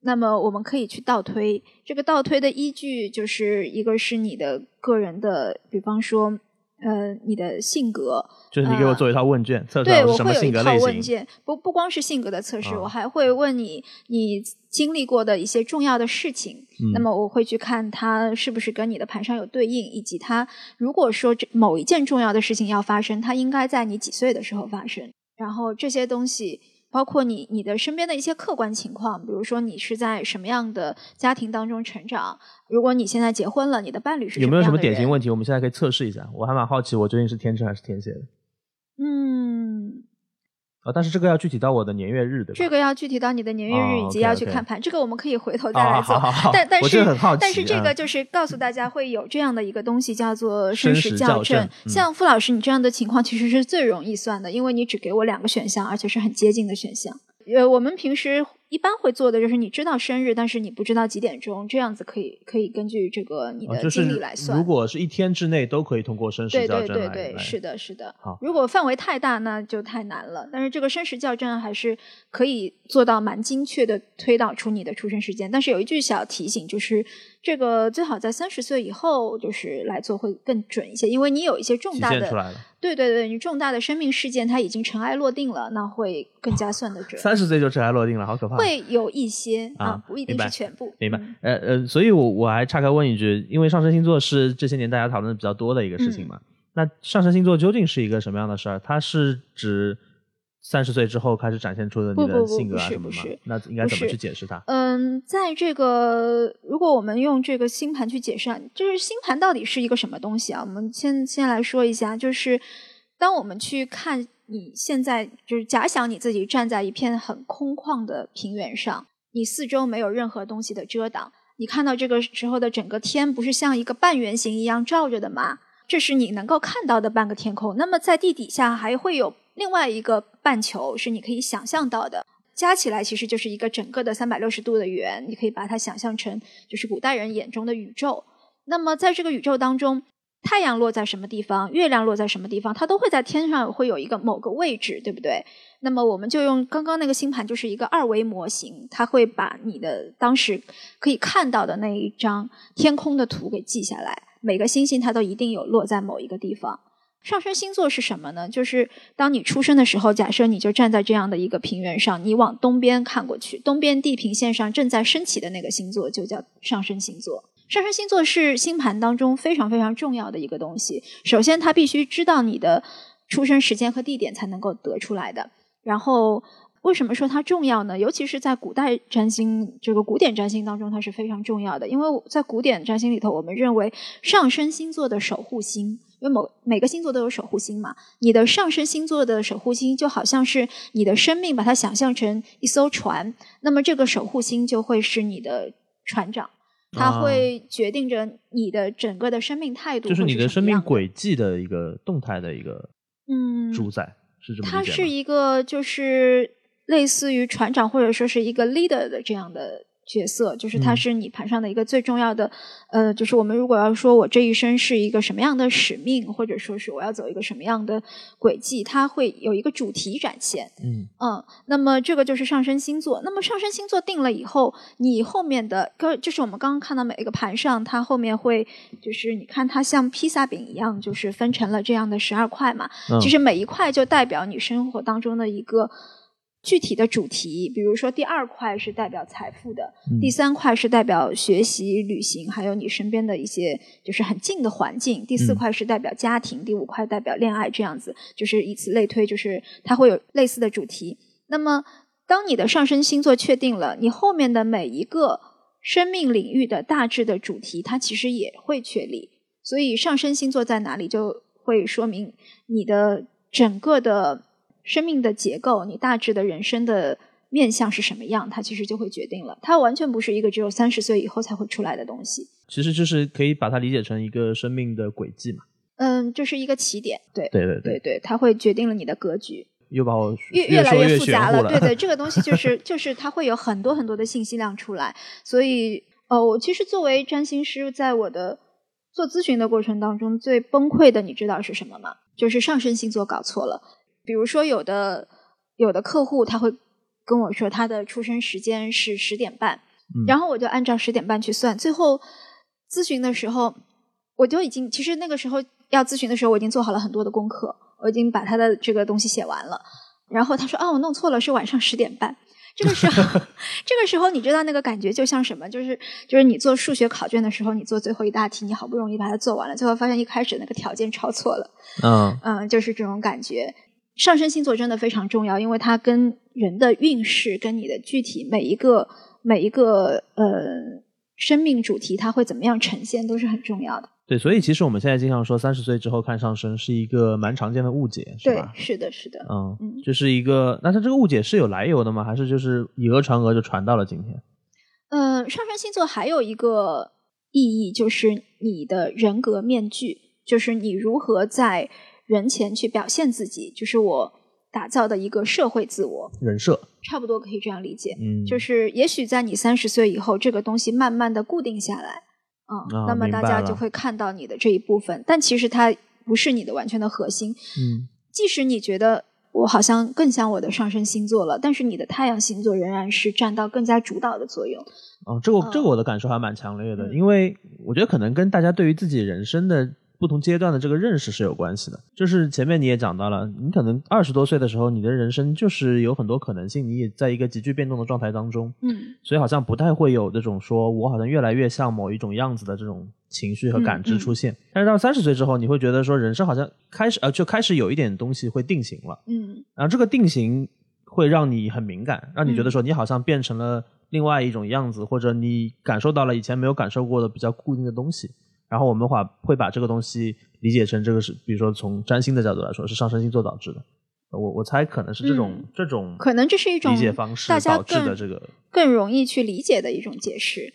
[SPEAKER 2] 那么我们可以去倒推。这个倒推的依据就是一个是你的个人的，比方说呃你的性格，
[SPEAKER 1] 就是你给我做一套问卷，测出来
[SPEAKER 2] 对，我会有一套
[SPEAKER 1] 性格类型，
[SPEAKER 2] 问卷，不不光是性格的测试，
[SPEAKER 1] 啊
[SPEAKER 2] 我还会问你你经历过的一些重要的事情。
[SPEAKER 1] 嗯
[SPEAKER 2] 那么我会去看它是不是跟你的盘上有对应，以及它如果说这某一件重要的事情要发生，它应该在你几岁的时候发生。然后这些东西。包括你你的身边的一些客观情况，比如说你是在什么样的家庭当中成长，如果你现在结婚了，你的伴侣是
[SPEAKER 1] 有没有什么典型问题？我们现在可以测试一下，我还蛮好奇我究竟是天秤还是天蝎的
[SPEAKER 2] 嗯，
[SPEAKER 1] 啊，但是这个要具体到我的年月日，对吧？
[SPEAKER 2] 这个要具体到你的年月日
[SPEAKER 1] 哦
[SPEAKER 2] 以及要去看盘，这个我们可以回头再
[SPEAKER 1] 啊，
[SPEAKER 2] 来做。
[SPEAKER 1] 好好好，
[SPEAKER 2] 但但是但是这个
[SPEAKER 1] 嗯
[SPEAKER 2] 就是告诉大家会有这样的一个东西，叫做
[SPEAKER 1] 生
[SPEAKER 2] 时校
[SPEAKER 1] 正嗯
[SPEAKER 2] 像傅老师你这样的情况，其实是最容易算的，因为你只给我两个选项，而且是很接近的选项。呃，我们平时一般会做的就是你知道生日，但是你不知道几点钟，这样子可以可以根据这个你的经历来算。
[SPEAKER 1] 如果是一天之内都可以通过生时
[SPEAKER 2] 对对
[SPEAKER 1] 校正来
[SPEAKER 2] 对对，
[SPEAKER 1] 对
[SPEAKER 2] 是的，是的
[SPEAKER 1] 好。
[SPEAKER 2] 如果范围太大，那就太难了。但是这个生时校正还是可以做到蛮精确的推导出你的出生时间。但是有一句小提醒，就是这个最好在三十岁以后就是来做会更准一些，因为你有一些重大的。对对对，你重大的生命事件它已经尘埃落定了，那会更加算得准。
[SPEAKER 1] 三十岁就尘埃落定了，好可怕。
[SPEAKER 2] 会有一些
[SPEAKER 1] 啊
[SPEAKER 2] 不一定是全部。
[SPEAKER 1] 明白
[SPEAKER 2] 嗯，
[SPEAKER 1] 呃呃，所以我我还岔开问一句，因为上升星座是这些年大家讨论的比较多的一个事情
[SPEAKER 2] 嗯
[SPEAKER 1] 嘛，那上升星座究竟是一个什么样的事儿？它是指三十岁之后开始展现出的你的性格啊什么的吗？那应该怎么去解释它？
[SPEAKER 2] 嗯，在这个如果我们用这个星盘去解释啊，就是星盘到底是一个什么东西啊？我们先先来说一下，就是当我们去看你现在，就是假想你自己站在一片很空旷的平原上，你四周没有任何东西的遮挡，你看到这个时候的整个天不是像一个半圆形一样照着的吗？这是你能够看到的半个天空。那么在地底下还会有另外一个半球是你可以想象到的，加起来其实就是一个整个的三百六十度的圆，你可以把它想象成就是古代人眼中的宇宙。那么在这个宇宙当中，太阳落在什么地方，月亮落在什么地方，它都会在天上会有一个某个位置，对不对？那么我们就用刚刚那个星盘，就是一个二维模型，它会把你的当时可以看到的那一张天空的图给记下来，每个星星它都一定有落在某一个地方。上升星座是什么呢？就是当你出生的时候，假设你就站在这样的一个平原上，你往东边看过去，东边地平线上正在升起的那个星座就叫上升星座。上升星座是星盘当中非常非常重要的一个东西。首先，它必须知道你的出生时间和地点才能够得出来的。然后，为什么说它重要呢？尤其是在古代占星这个古典占星当中，它是非常重要的。因为在古典占星里头，我们认为上升星座的守护星，因为某每个星座都有守护星嘛，你的上升星座的守护星就好像是你的生命，把它想象成一艘船，那么这个守护星就会是你的船长。它
[SPEAKER 1] 啊
[SPEAKER 2] 会决定着你的整个的生命态度，
[SPEAKER 1] 就是你的生命
[SPEAKER 2] 轨。
[SPEAKER 1] 迹的一个动态的一个
[SPEAKER 2] 嗯，
[SPEAKER 1] 主宰，是这么
[SPEAKER 2] 它是？一个就是类似于船长或者说是一个 leader 的这样的角色，就是它
[SPEAKER 1] 嗯
[SPEAKER 2] 是你盘上的一个最重要的，呃，就是我们如果要说我这一生是一个什么样的使命，或者说是我要走一个什么样的轨迹，它会有一个主题展现。
[SPEAKER 1] 嗯
[SPEAKER 2] 嗯，那么这个就是上升星座。那么上升星座定了以后，你后面的个就是我们刚刚看到每一个盘上，它后面会就是你看它像披萨饼一样，就是分成了这样的十二块嘛。
[SPEAKER 1] 嗯
[SPEAKER 2] 其实每一块就代表你生活当中的一个具体的主题，比如说第二块是代表财富的，
[SPEAKER 1] 嗯
[SPEAKER 2] 第三块是代表学习、旅行，还有你身边的一些就是很近的环境，第四
[SPEAKER 1] 嗯
[SPEAKER 2] 块是代表家庭，第五块代表恋爱，这样子就是以此类推，就是它会有类似的主题。那么，当你的上升星座确定了，你后面的每一个生命领域的大致的主题，它其实也会确立。所以，上升星座在哪里，就会说明你的整个的生命的结构，你大致的人生的面相是什么样，它其实就会决定了。它完全不是一个只有三十岁以后才会出来的东西。
[SPEAKER 1] 其实就是可以把它理解成一个生命的轨迹嘛。
[SPEAKER 2] 嗯，这是一个起点，对
[SPEAKER 1] 对对
[SPEAKER 2] 对，对，它会决定了你的格局。
[SPEAKER 1] 又把我
[SPEAKER 2] 越
[SPEAKER 1] 越
[SPEAKER 2] 来越复杂
[SPEAKER 1] 乎了。
[SPEAKER 2] 对对，(laughs) 这个东西就是就是它会有很多很多的信息量出来，所以呃，我其实作为占星师，在我的做咨询的过程当中，最崩溃的，你知道是什么吗？就是上升星座搞错了。比如说，有的有的客户他会跟我说，他的出生时间是十点半，
[SPEAKER 1] 嗯
[SPEAKER 2] 然后我就按照十点半去算，最后咨询的时候，我就已经其实那个时候要咨询的时候，我已经做好了很多的功课，我已经把他的这个东西写完了。然后他说：“哦，我弄错了，是晚上十点半。”这个时候，(laughs) 这个时候你知道那个感觉就像什么？就是就是你做数学考卷的时候，你做最后一大题，你好不容易把它做完了，最后发现一开始那个条件抄错了。
[SPEAKER 1] 嗯
[SPEAKER 2] 嗯，就是这种感觉。上升星座真的非常重要，因为它跟人的运势、跟你的具体每一个每一个呃生命主题，它会怎么样呈现，都是很重要的。
[SPEAKER 1] 对，所以其实我们现在经常说三十岁之后看上升是一个蛮常见的误解，是
[SPEAKER 2] 对
[SPEAKER 1] 吧，？
[SPEAKER 2] 是的，是的。
[SPEAKER 1] 嗯
[SPEAKER 2] 嗯，
[SPEAKER 1] 就是一个，那它这个误解是有来由的吗？还是就是以讹传讹就传到了今天？
[SPEAKER 2] 呃，上升星座还有一个意义，就是你的人格面具，就是你如何在人前去表现自己，就是我打造的一个社会自我，
[SPEAKER 1] 人设，
[SPEAKER 2] 差不多可以这样理解。
[SPEAKER 1] 嗯，
[SPEAKER 2] 就是也许在你三十岁以后，这个东西慢慢的固定下来，嗯，
[SPEAKER 1] 啊
[SPEAKER 2] 那么大家就会看到你的这一部分，但其实它不是你的完全的核心。
[SPEAKER 1] 嗯
[SPEAKER 2] 即使你觉得我好像更像我的上升星座了，但是你的太阳星座仍然是占到更加主导的作用。
[SPEAKER 1] 哦，这个
[SPEAKER 2] 嗯
[SPEAKER 1] 这个我的感受还蛮强烈的，
[SPEAKER 2] 嗯
[SPEAKER 1] 因为我觉得可能跟大家对于自己人生的不同阶段的这个认识是有关系的。就是前面你也讲到了，你可能二十多岁的时候，你的人生就是有很多可能性，你也在一个急剧变动的状态当中，
[SPEAKER 2] 嗯
[SPEAKER 1] 所以好像不太会有这种说我好像越来越像某一种样子的这种情绪和感知
[SPEAKER 2] 嗯嗯
[SPEAKER 1] 出现。但是到三十岁之后，你会觉得说人生好像开始呃就开始有一点东西会定型了，
[SPEAKER 2] 嗯
[SPEAKER 1] 然后这个定型会让你很敏感，让你觉得
[SPEAKER 2] 嗯
[SPEAKER 1] 说你好像变成了另外一种样子，或者你感受到了以前没有感受过的比较固定的东西。然后我们话会把这个东西理解成这个是，比如说从占星的角度来说，是上升星座导致的。呃我我猜可能是这种、
[SPEAKER 2] 嗯
[SPEAKER 1] 这种
[SPEAKER 2] 可能这是一种
[SPEAKER 1] 理解方式导致的这个
[SPEAKER 2] 更容易去理解的一种解释。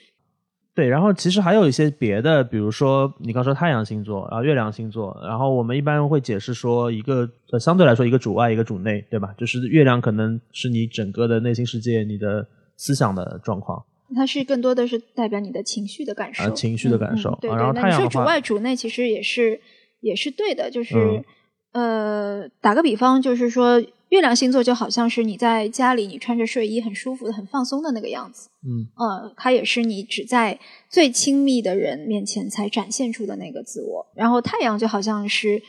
[SPEAKER 1] 对，然后其实还有一些别的，比如说你刚说太阳星座，然后月亮星座，然后我们一般会解释说一个呃相对来说一个主外一个主内，对吧？就是月亮可能是你整个的内心世界、你的思想的状况，
[SPEAKER 2] 它是更多的是代表你的情绪的感受，
[SPEAKER 1] 啊情绪的感受
[SPEAKER 2] 嗯嗯、对
[SPEAKER 1] 啊然后
[SPEAKER 2] 对，那你说主外主内其实也是也是对的，就是、
[SPEAKER 1] 嗯
[SPEAKER 2] 呃，打个比方，就是说月亮星座就好像是你在家里你穿着睡衣很舒服的、很放松的那个样子，
[SPEAKER 1] 嗯
[SPEAKER 2] 呃，它也是你只在最亲密的人面前才展现出的那个自我。然后太阳就好像是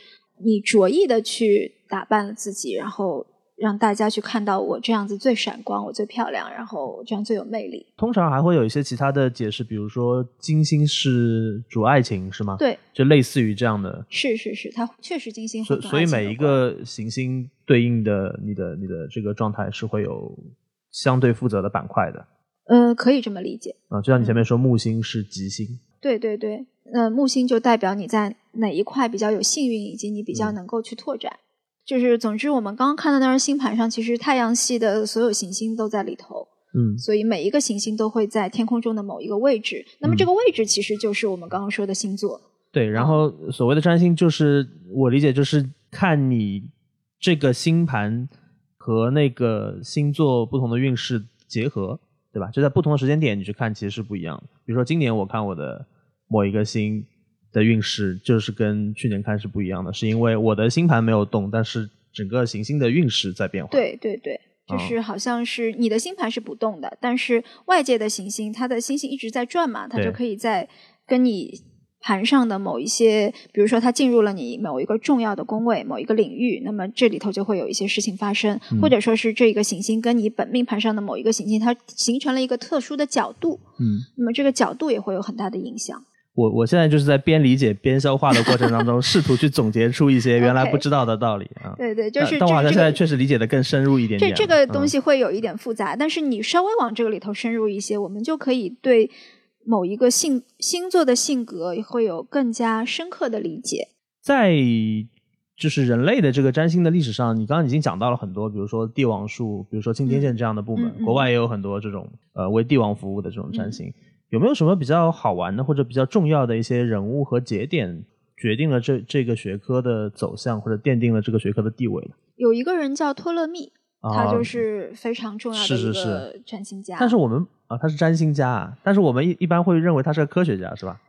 [SPEAKER 2] 你着意的去打扮了自己，然后让大家去看到我这样子最闪光，我最漂亮，然后这样最有魅力。
[SPEAKER 1] 通常还会有一些其他的解释，比如说金星是主爱情，是吗？，
[SPEAKER 2] 对，
[SPEAKER 1] 就类似于这样的。
[SPEAKER 2] 是是是，它确实金星会
[SPEAKER 1] 所以每一个行星对应的你的你的这个状态是会有相对负责的板块的
[SPEAKER 2] 呃，可以这么理解。
[SPEAKER 1] 啊，就像你前面说木星是吉星，
[SPEAKER 2] 对对对，呃，木星就代表你在哪一块比较有幸运，以及你比较
[SPEAKER 1] 嗯
[SPEAKER 2] 能够去拓展。就是总之，我们刚刚看到那张星盘上，其实太阳系的所有行星都在里头，
[SPEAKER 1] 嗯
[SPEAKER 2] 所以每一个行星都会在天空中的某一个位置。那么
[SPEAKER 1] 嗯
[SPEAKER 2] 这个位置其实就是我们刚刚说的星座。
[SPEAKER 1] 对，然后所谓的占星，就是我理解就是看你这个星盘和那个星座不同的运势结合，对吧？就在不同的时间点你去看，其实是不一样的。比如说今年我看我的某一个星的运势，就是跟去年看是不一样的，是因为我的星盘没有动，但是整个行星的运势在变化。
[SPEAKER 2] 对对对，就是好像是你的星盘是不动的，但是外界的行星，它的星星一直在转嘛，它就可以在跟你盘上的某一些，比如说它进入了你某一个重要的宫位、某一个领域，那么这里头就会有一些事情发生，
[SPEAKER 1] 嗯
[SPEAKER 2] 或者说是这个行星跟你本命盘上的某一个行星，它形成了一个特殊的角度，
[SPEAKER 1] 嗯，
[SPEAKER 2] 那么这个角度也会有很大的影响。
[SPEAKER 1] 我我现在就是在边理解边消化的过程当中，(laughs) 试图去总结出一些原来不知道的道理啊。
[SPEAKER 2] 对对，就是
[SPEAKER 1] 但我好像现在确实理解的更深入一点
[SPEAKER 2] 这
[SPEAKER 1] 点。
[SPEAKER 2] 这个东
[SPEAKER 1] 嗯
[SPEAKER 2] 西会有一点复杂，但是你稍微往这个里头深入一些，我们就可以对某一个性星座的性格会有更加深刻的理解。
[SPEAKER 1] 在就是人类的这个占星的历史上，你刚刚已经讲到了很多，比如说帝王术，比如说青天线这样的部门，
[SPEAKER 2] 嗯嗯
[SPEAKER 1] 国外也有很多这种呃为帝王服务的这种占星。有没有什么比较好玩的或者比较重要的一些人物和节点，决定了这这个学科的走向，或者奠定了这个学科的地位呢？
[SPEAKER 2] 有一个人叫托勒密，
[SPEAKER 1] 啊
[SPEAKER 2] 他就是非常重要的一个占星家。
[SPEAKER 1] 但是我们啊，他是占星家啊，但是我们一一般会认为他是个科学家，是吧？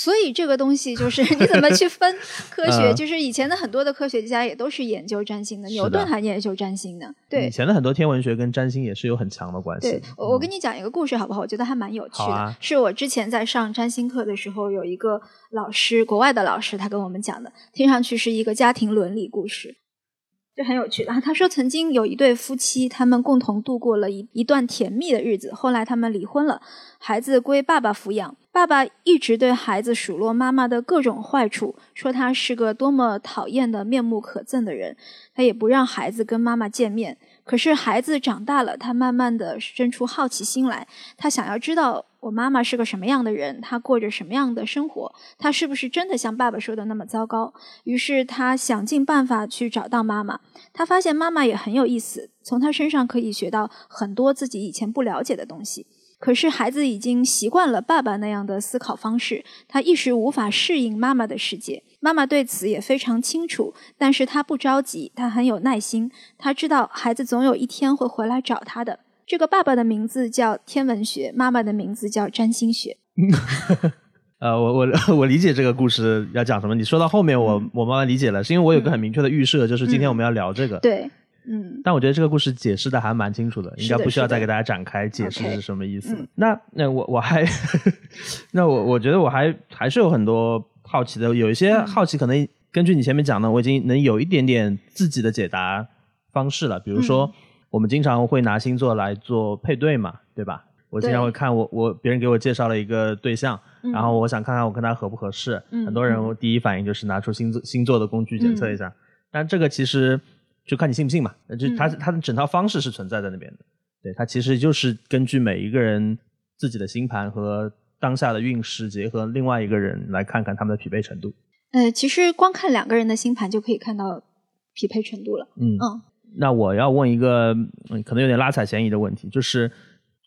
[SPEAKER 2] 所以这个东西就是你怎么去 (laughs) 分科学？
[SPEAKER 1] 嗯
[SPEAKER 2] 就是以前的很多的科学家也都是研究占星的，牛顿还研究占星呢。对以。
[SPEAKER 1] 前的很多天文学跟占星也是有很强的关系。
[SPEAKER 2] 对，我我跟
[SPEAKER 1] 你
[SPEAKER 2] 你讲一个故事好不好？我觉得还蛮有趣的。是我之前在上占星课的时候，有一个老师，国外的老师，他跟我们讲的，听上去是一个家庭伦理故事，就很有趣。然后他说，曾经有一对夫妻，他们共同度过了一一段甜蜜的日子，后来他们离婚了，孩子归爸爸抚养。爸爸一直对孩子数落妈妈的各种坏处，说她是个多么讨厌的、面目可憎的人。他也不让孩子跟妈妈见面。可是孩子长大了，他慢慢的生出好奇心来，他想要知道我妈妈是个什么样的人，她过着什么样的生活，她是不是真的像爸爸说的那么糟糕？于是他想尽办法去找到妈妈。他发现妈妈也很有意思，从她身上可以学到很多自己以前不了解的东西。可是孩子已经习惯了爸爸那样的思考方式，他一时无法适应妈妈的世界。妈妈对此也非常清楚，但是她不着急，她很有耐心。她知道孩子总有一天会回来找她的。这个爸爸的名字叫天文学，妈妈的名字叫占星学。(laughs)
[SPEAKER 1] 呃，我我我理解这个故事要讲什么。你说到后面我，
[SPEAKER 2] 嗯
[SPEAKER 1] 我慢慢理解了，是因为我有个很明确的预设，就是今天我们要聊这个。
[SPEAKER 2] 对，嗯，
[SPEAKER 1] 但我觉得这个故事解释的还蛮清楚的，应该不需要再给大家展开解释是什么意思。
[SPEAKER 2] 嗯。
[SPEAKER 1] 那那我我还，(laughs) 那我我觉得我还还是有很多好奇的，有一些
[SPEAKER 2] 嗯。
[SPEAKER 1] 好奇可能根据你前面讲的，我已经能有一点点自己的解答方式了。比如说，
[SPEAKER 2] 嗯。
[SPEAKER 1] 我们经常会拿星座来做配对嘛，对吧？我经常会看我我别人给我介绍了一个对象，
[SPEAKER 2] 嗯
[SPEAKER 1] 然后我想看看我跟他合不合适。
[SPEAKER 2] 嗯。
[SPEAKER 1] 很多人
[SPEAKER 2] 嗯。
[SPEAKER 1] 第一反应就是拿出星座星座的工具检测一下，但这个其实就看你信不信嘛。就它
[SPEAKER 2] 嗯
[SPEAKER 1] 它的整套方式是存在在那边的，对它其实就是根据每一个人自己的星盘和当下的运势结合另外一个人来看看他们的匹配程度。
[SPEAKER 2] 呃，其实光看两个人的星盘就可以看到匹配程度了。
[SPEAKER 1] 嗯
[SPEAKER 2] 嗯
[SPEAKER 1] 那我要问一个嗯可能有点拉踩嫌疑的问题，就是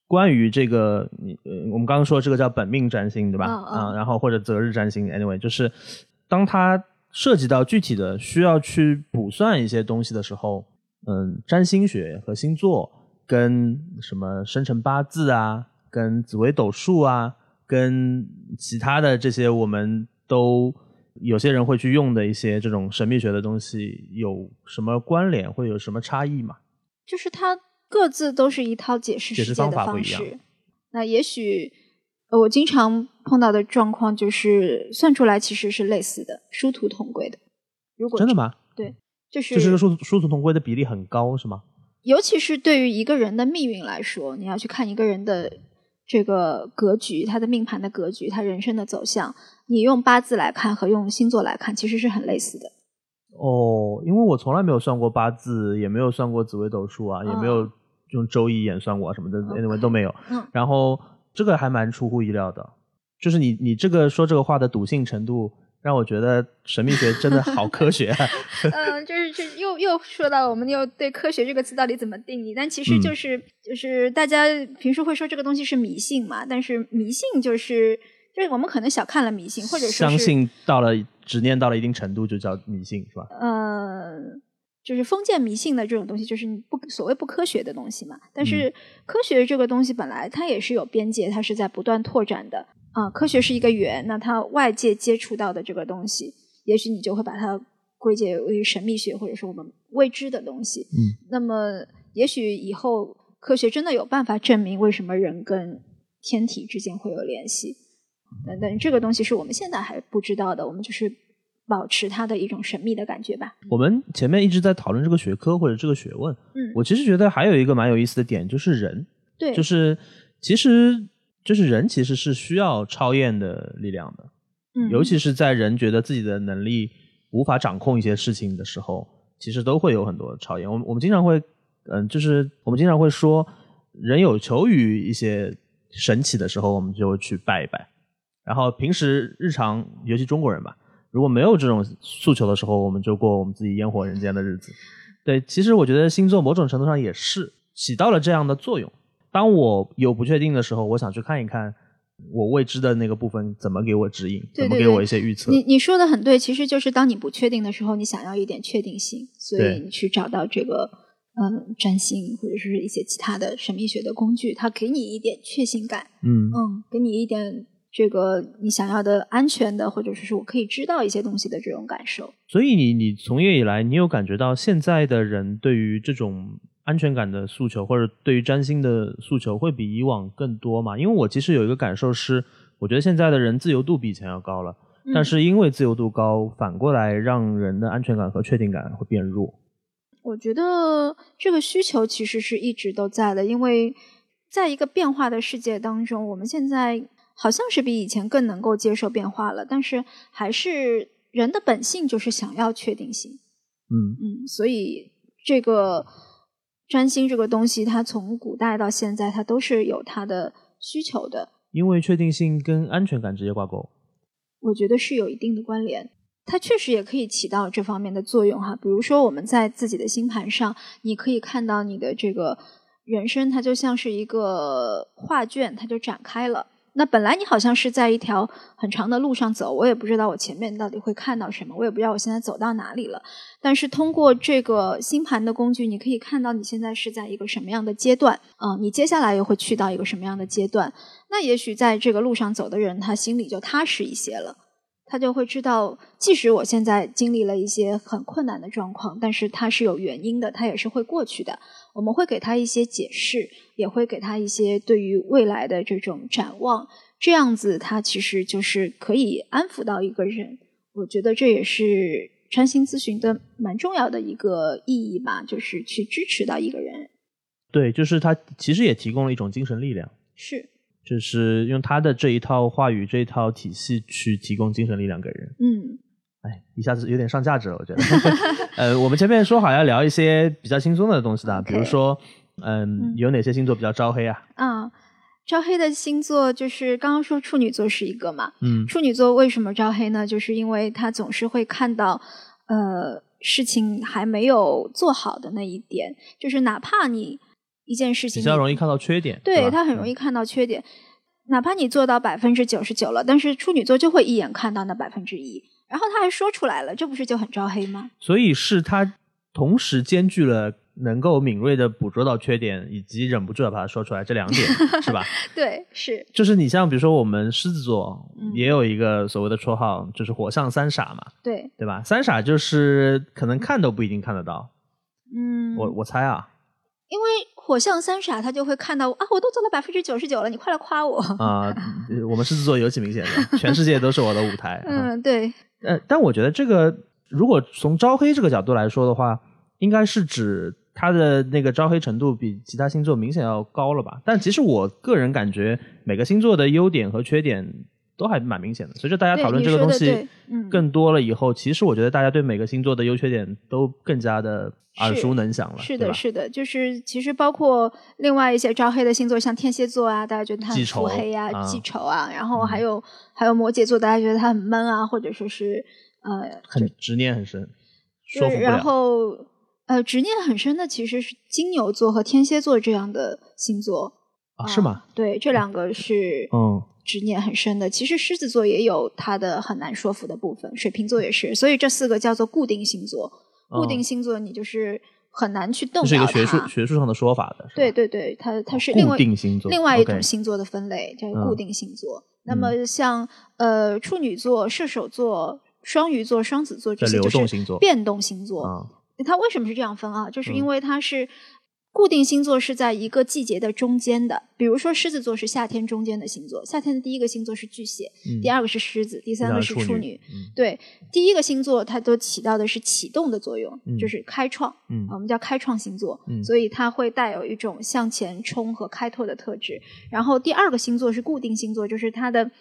[SPEAKER 1] 关于这个，你呃，我们刚刚说这个叫本命占星，对吧？
[SPEAKER 2] 嗯嗯
[SPEAKER 1] 啊，然后或者择日占星，anyway，就是当它涉及到具体的需要去卜算一些东西的时候，嗯，占星学和星座跟什么生辰八字啊，跟紫微斗数啊，跟其他的这些我们都有些人会去用的一些这种神秘学的东西有什么关联，会有什么差异吗？
[SPEAKER 2] 就是它各自都是一套解释世界的
[SPEAKER 1] 方法不一样
[SPEAKER 2] 式。那也许呃我经常碰到的状况就是算出来其实是类似的，殊途同归的。如果
[SPEAKER 1] 真的吗？
[SPEAKER 2] 对就是
[SPEAKER 1] 就是个殊殊途同归的比例很高，是吗？
[SPEAKER 2] 尤其是对于一个人的命运来说，你要去看一个人的这个格局，他的命盘的格局，他人生的走向，你用八字来看和用星座来看，其实是很类似的。
[SPEAKER 1] 哦，因为我从来没有算过八字，也没有算过紫微斗数啊，也没有用周易演算过啊什么的 OK，anyway 都没有。
[SPEAKER 2] 嗯
[SPEAKER 1] 然后这个还蛮出乎意料的，就是你你这个说这个话的笃信程度，让我觉得神秘学真的好科学啊。(laughs)
[SPEAKER 2] 嗯，就是这又又说到我们又对科学这个词到底怎么定义？但其实
[SPEAKER 1] 嗯
[SPEAKER 2] 就是、就是大家平时会说这个东西是迷信嘛，但是迷信就是就是我们可能小看了迷信，或者说是
[SPEAKER 1] 相信到了执念到了一定程度就叫迷信，是吧？
[SPEAKER 2] 呃，就是封建迷信的这种东西，就是你不所谓不科学的东西嘛。但是科学这个东西本来它也是有边界，它是在不断拓展的啊。科学是一个圆，那它外界接触到的这个东西，也许你就会把它归结为神秘学或者是我们未知的东西。
[SPEAKER 1] 嗯，
[SPEAKER 2] 那么也许以后科学真的有办法证明为什么人跟天体之间会有联系，等等这个东西是我们现在还不知道的，我们就是。保持它的一种神秘的感觉吧。
[SPEAKER 1] 我们前面一直在讨论这个学科或者这个学问，
[SPEAKER 2] 嗯，
[SPEAKER 1] 我其实觉得还有一个蛮有意思的点，就是人，
[SPEAKER 2] 对，
[SPEAKER 1] 就是其实就是人其实是需要超验的力量的，
[SPEAKER 2] 嗯，
[SPEAKER 1] 尤其是在人觉得自己的能力无法掌控一些事情的时候，其实都会有很多超验。我们我们经常会，嗯，就是我们经常会说，人有求于一些神奇的时候，我们就会去拜一拜。然后平时日常，尤其中国人吧。如果没有这种诉求的时候，我们就过我们自己烟火人间的日子。对，其实我觉得星座某种程度上也是起到了这样的作用。当我有不确定的时候，我想去看一看我未知的那个部分怎么给我指引，怎么给我一些预测。
[SPEAKER 2] 你你说的很对，其实就是当你不确定的时候，你想要一点确定性，所以你去找到这个嗯占星或者是一些其他的神秘学的工具，它给你一点确信感。
[SPEAKER 1] 嗯
[SPEAKER 2] 嗯，给你一点。这个你想要的安全的，或者说是我可以知道一些东西的这种感受。
[SPEAKER 1] 所以你你从业以来，你有感觉到现在的人对于这种安全感的诉求，或者对于占星的诉求，会比以往更多吗？因为我其实有一个感受是，我觉得现在的人自由度比以前要高了，但是因为自由度高，反过来让人的安全感和确定感会变弱。
[SPEAKER 2] 我觉得这个需求其实是一直都在的，因为在一个变化的世界当中，我们现在。好像是比以前更能够接受变化了，但是还是人的本性就是想要确定性。
[SPEAKER 1] 嗯
[SPEAKER 2] 嗯，所以这个占星这个东西，它从古代到现在，它都是有它的需求的。
[SPEAKER 1] 因为确定性跟安全感直接挂钩，
[SPEAKER 2] 我觉得是有一定的关联。它确实也可以起到这方面的作用哈。比如说我们在自己的星盘上，你可以看到你的这个人生，它就像是一个画卷，它就展开了。那本来你好像是在一条很长的路上走，我也不知道我前面到底会看到什么，我也不知道我现在走到哪里了。但是通过这个星盘的工具，你可以看到你现在是在一个什么样的阶段，啊，你接下来又会去到一个什么样的阶段。那也许在这个路上走的人，他心里就踏实一些了。他就会知道，即使我现在经历了一些很困难的状况，但是它是有原因的，它也是会过去的。我们会给他一些解释，也会给他一些对于未来的这种展望，这样子他其实就是可以安抚到一个人。我觉得这也是占星咨询的蛮重要的一个意义吧，就是去支持到一个人。
[SPEAKER 1] 对，就是他其实也提供了一种精神力量。
[SPEAKER 2] 是。
[SPEAKER 1] 就是用他的这一套话语、这一套体系去提供精神力量给人。
[SPEAKER 2] 嗯，
[SPEAKER 1] 哎，一下子有点上价值了，我觉得。(laughs) 呃，我们前面说好要聊一些比较轻松的东西的，比如说，嗯，有哪些星座比较招黑啊？
[SPEAKER 2] 啊，招黑的星座就是刚刚说处女座是一个嘛。
[SPEAKER 1] 嗯，
[SPEAKER 2] 处女座为什么招黑呢？就是因为他总是会看到，呃，事情还没有做好的那一点，就是哪怕你。一件事情
[SPEAKER 1] 比较容易看到缺点，
[SPEAKER 2] 对他很容易看到缺点，哪怕你做到百分之九十九了，但是处女座就会一眼看到那百分之一，然后他还说出来了，这不是就很招黑吗？
[SPEAKER 1] 所以是他同时兼具了能够敏锐的捕捉到缺点，以及忍不住要把它说出来这两点，是吧？(laughs)
[SPEAKER 2] 对，是。
[SPEAKER 1] 就是你像比如说我们狮子座也有一个所谓的绰号，就是火象三傻嘛，
[SPEAKER 2] 对
[SPEAKER 1] 对吧？三傻就是可能看都不一定看得到，
[SPEAKER 2] 嗯，
[SPEAKER 1] 我我猜啊。
[SPEAKER 2] 因为火象三傻，他就会看到啊，我都做到百分之九十九了，你快来夸我
[SPEAKER 1] 啊！我们狮子座尤其明显的，全世界都是我的舞台。(laughs)
[SPEAKER 2] 嗯，对。
[SPEAKER 1] 呃，但我觉得这个，如果从招黑这个角度来说的话，应该是指他的那个招黑程度比其他星座明显要高了吧？但其实我个人感觉，每个星座的优点和缺点。都还蛮明显的，随着大家讨论这个东西更多了以后，其实我觉得大家对每个星座的优缺点都更加的耳熟能详了。
[SPEAKER 2] 是的，是的，就是其实包括另外一些招黑的星座，像天蝎座啊，大家觉得他很腹黑啊、记仇啊，然后还有还有摩羯座，大家觉得他很闷啊，或者说是呃
[SPEAKER 1] 很执念很深，说服。
[SPEAKER 2] 然后呃执念很深的其实是金牛座和天蝎座这样的星座
[SPEAKER 1] 啊？是吗？
[SPEAKER 2] 对，这两个是
[SPEAKER 1] 嗯。
[SPEAKER 2] 执念很深的，其实狮子座也有它的很难说服的部分，水瓶座也是，所以这四个叫做固定星座。固定星座你就是很难去动
[SPEAKER 1] 这是一个学术。学术上的说法的，
[SPEAKER 2] 对对对，它它是另外
[SPEAKER 1] 固定星座
[SPEAKER 2] 另外一种星座的分类叫
[SPEAKER 1] 嗯
[SPEAKER 2] 固定星座。那么像呃处女座、射手座、双鱼座、双子座这些就是
[SPEAKER 1] 动星座
[SPEAKER 2] 变动星座。
[SPEAKER 1] 啊，
[SPEAKER 2] 它为什么是这样分啊？就是因
[SPEAKER 1] 嗯
[SPEAKER 2] 为它是固定星座是在一个季节的中间的，比如说狮子座是夏天中间的星座，夏天的第一个星座是巨蟹，
[SPEAKER 1] 嗯
[SPEAKER 2] 第二个是狮子，第三个是处女。
[SPEAKER 1] 嗯
[SPEAKER 2] 对，第一个星座它都起到的是启动的作用，
[SPEAKER 1] 嗯
[SPEAKER 2] 就是开创，
[SPEAKER 1] 嗯
[SPEAKER 2] 我们叫开创星座，
[SPEAKER 1] 嗯
[SPEAKER 2] 所以它会带有一种向前冲和开拓的特质。然后第二个星座是固定星座，就是它的。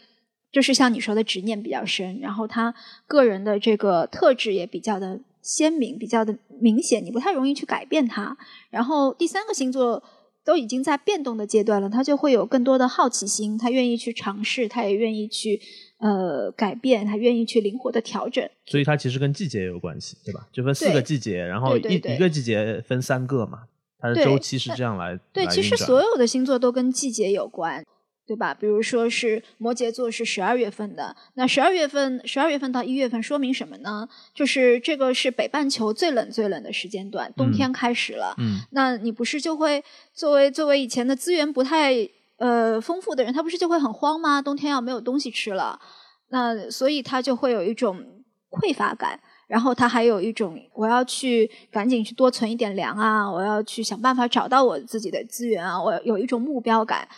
[SPEAKER 2] 就是像你说的执念比较深，然后他个人的这个特质也比较的鲜明，比较的明显，你不太容易去改变它。然后第三个星座都已经在变动的阶段了，他就会有更多的好奇心，他愿意去尝试，他也愿意去呃改变，他愿意去灵活的调整。
[SPEAKER 1] 所以它其实跟季节也有关系，对吧？就分四个季节，然后一一个季节分三个嘛，它的周期是这样来
[SPEAKER 2] 对，其实所有的星座都跟季节有关，对吧？比如说是摩羯座是十二月份的，那十二月份十二月份到一月份说明什么呢？就是这个是北半球最冷最冷的时间段，冬天开始了。
[SPEAKER 1] 嗯
[SPEAKER 2] 那你不是就会作为作为以前的资源不太呃丰富的人，他不是就会很慌吗？冬天要没有东西吃了，那所以他就会有一种匮乏感。然后他还有一种，我要去赶紧去多存一点粮啊，我要去想办法找到我自己的资源啊，我有一种目标感。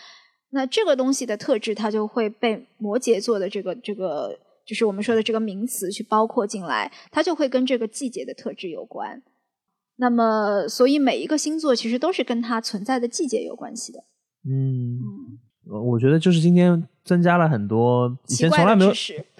[SPEAKER 2] 那这个东西的特质，它就会被摩羯座的这个这个，就是我们说的这个名词去包括进来，它就会跟这个季节的特质有关。那么，所以每一个星座其实都是跟它存在的季节有关系的。
[SPEAKER 1] 嗯，
[SPEAKER 2] 嗯，
[SPEAKER 1] 呃我觉得就是今天增加了很多以前从来没有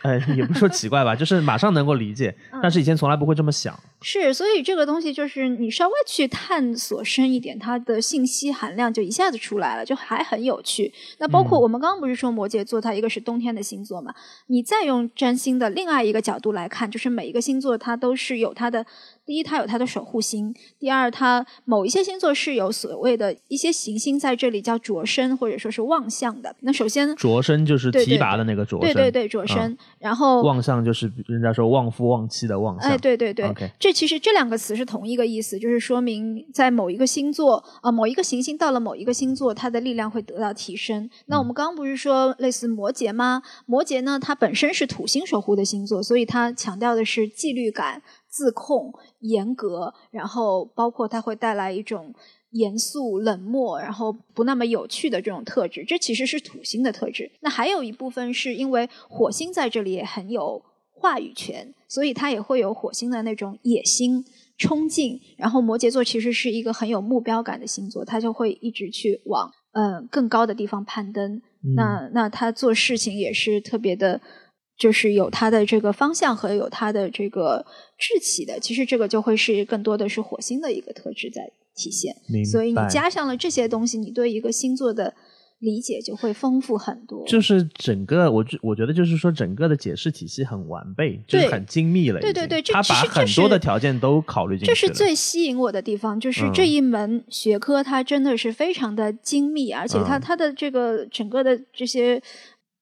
[SPEAKER 1] 哎，也不是说奇怪吧，就是马上能够理解，(laughs)
[SPEAKER 2] 嗯
[SPEAKER 1] 但是以前从来不会这么想。
[SPEAKER 2] 是，所以这个东西就是你稍微去探索深一点，它的信息含量就一下子出来了，就还很有趣。那包括
[SPEAKER 1] 嗯
[SPEAKER 2] 我们刚刚不是说摩羯座它一个是冬天的星座嘛？你再用占星的另外一个角度来看，就是每一个星座它都是有它的第一，它有它的守护星；第二，它某一些星座是有所谓的一些行星在这里叫着身或者说是望向的。那首先，
[SPEAKER 1] 着身就是提拔的那个着身，
[SPEAKER 2] 对对对，着身，
[SPEAKER 1] 嗯
[SPEAKER 2] 然后
[SPEAKER 1] 望向就是人家说旺夫旺妻的旺相。
[SPEAKER 2] 哎，对对对这其实这两个词是同一个意思，就是说明在某一个星座啊、某一个行星到了某一个星座，它的力量会得到提升。那我们刚刚不是说类似摩羯吗？摩羯呢，它本身是土星守护的星座，所以它强调的是纪律感、自控、严格，然后包括它会带来一种。严肃、冷漠，然后不那么有趣的这种特质，这其实是土星的特质。那还有一部分是因为火星在这里也很有话语权，所以它也会有火星的那种野心、冲劲。然后摩羯座其实是一个很有目标感的星座，它就会一直去往呃更高的地方攀登。
[SPEAKER 1] 嗯
[SPEAKER 2] 那那他做事情也是特别的，就是有它的这个方向和有它的这个志气的。其实这个就会是更多的是火星的一个特质在体现。
[SPEAKER 1] 明
[SPEAKER 2] 所以你加上了这些东西，你对一个星座的理解就会丰富很多。
[SPEAKER 1] 就是整个，我觉我觉得就是说，整个的解释体系很完备，就是很精密了。
[SPEAKER 2] 对对对
[SPEAKER 1] 他把很多的条件都考虑进去了。
[SPEAKER 2] 这是最吸引我的地方，就是
[SPEAKER 1] 嗯
[SPEAKER 2] 这一门学科它真的是非常的精密，而且它
[SPEAKER 1] 嗯
[SPEAKER 2] 它的这个整个的这些，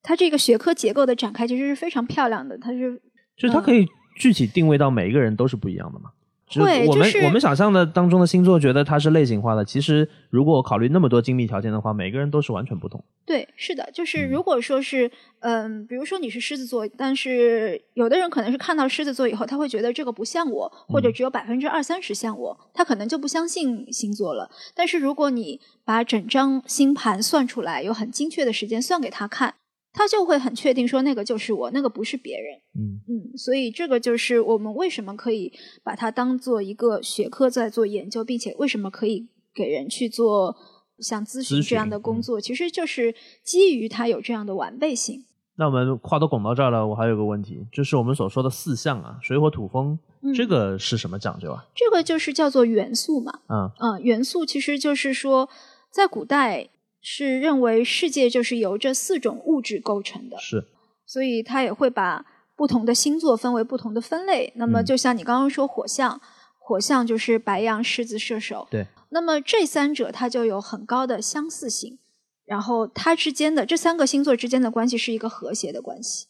[SPEAKER 2] 它这个学科结构的展开其实是非常漂亮的，它是嗯
[SPEAKER 1] 就是它可以具体定位到每一个人都是不一样的嘛。对我们、
[SPEAKER 2] 就是
[SPEAKER 1] 我们想象的当中的星座，觉得它是类型化的。其实如果考虑那么多精密条件的话，每个人都是完全不同。
[SPEAKER 2] 对，是的，就是
[SPEAKER 1] 嗯
[SPEAKER 2] 如果说是，嗯，比如说你是狮子座，但是有的人可能是看到狮子座以后，他会觉得这个不像我，或者
[SPEAKER 1] 嗯
[SPEAKER 2] 只有百分之二三十像我，他可能就不相信星座了。但是如果你把整张星盘算出来，有很精确的时间算给他看，他就会很确定说那个就是我，那个不是别人。
[SPEAKER 1] 嗯
[SPEAKER 2] 嗯，所以这个就是我们为什么可以把它当做一个学科在做研究，并且为什么可以给人去做像咨询这样的工作，其实就是基于它有这样的完备性。
[SPEAKER 1] 那我们话都拱到这儿了，我还有个问题，就是我们所说的四象啊，水火土风，
[SPEAKER 2] 嗯
[SPEAKER 1] 这个是什么讲究啊？
[SPEAKER 2] 这个就是叫做元素嘛，
[SPEAKER 1] 嗯
[SPEAKER 2] 嗯，元素其实就是说，在古代是认为世界就是由这四种物质构成的，
[SPEAKER 1] 是，
[SPEAKER 2] 所以他也会把不同的星座分为不同的分类。那么，
[SPEAKER 1] 嗯
[SPEAKER 2] 就像你刚刚说火象，火象就是白羊、狮子、射手。
[SPEAKER 1] 对。
[SPEAKER 2] 那么这三者它就有很高的相似性，然后它之间的这三个星座之间的关系是一个和谐的关系，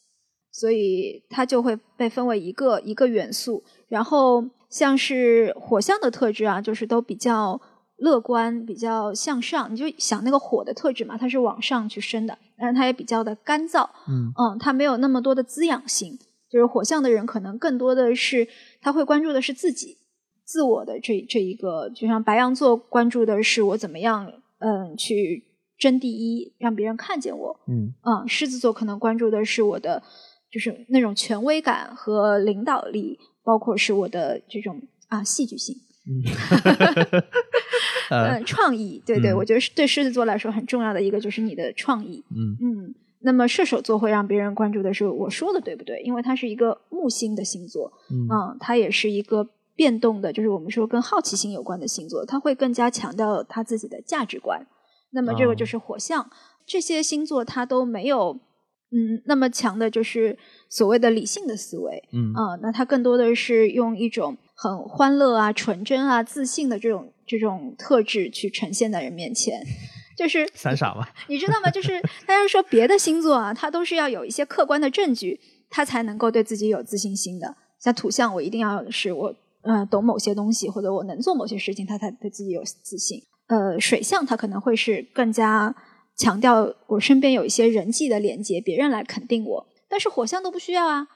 [SPEAKER 2] 所以它就会被分为一个一个元素。然后像是火象的特质啊，就是都比较乐观、比较向上。你就想那个火的特质嘛，它是往上去升的，但是它也比较的干燥。
[SPEAKER 1] 嗯
[SPEAKER 2] 嗯，它没有那么多的滋养性。就是火象的人，可能更多的是他会关注的是自己、自我的这这一个。就像白羊座关注的是我怎么样，嗯，去争第一，让别人看见我。
[SPEAKER 1] 嗯
[SPEAKER 2] 嗯，狮子座可能关注的是我的，就是那种权威感和领导力，包括是我的这种啊戏剧性，(laughs) (laughs) (laughs)
[SPEAKER 1] 嗯，
[SPEAKER 2] 创意。对对，
[SPEAKER 1] 嗯
[SPEAKER 2] 我觉得是对狮子座来说很重要的一个就是你的创意。
[SPEAKER 1] 嗯
[SPEAKER 2] 嗯，那么射手座会让别人关注的是我说的对不对？因为它是一个木星的星座，
[SPEAKER 1] 嗯
[SPEAKER 2] 嗯，它也是一个变动的，就是我们说跟好奇心有关的星座，它会更加强调他自己的价值观。那么这
[SPEAKER 1] 哦
[SPEAKER 2] 个就是火象，这些星座它都没有嗯那么强的，就是所谓的理性的思维，
[SPEAKER 1] 嗯
[SPEAKER 2] 啊、那它更多的是用一种很欢乐啊、纯真啊、自信的这种这种特质去呈现在人面前。就是 (laughs)
[SPEAKER 1] 三傻嘛，
[SPEAKER 2] 你知道吗？就是大家说别的星座啊，它都是要有一些客观的证据，它才能够对自己有自信心的。像土象，我一定要是我呃懂某些东西，或者我能做某些事情，他才对自己有自信。呃，水象他可能会是更加强调我身边有一些人际的连接，别人来肯定我。但是火象都不需要啊，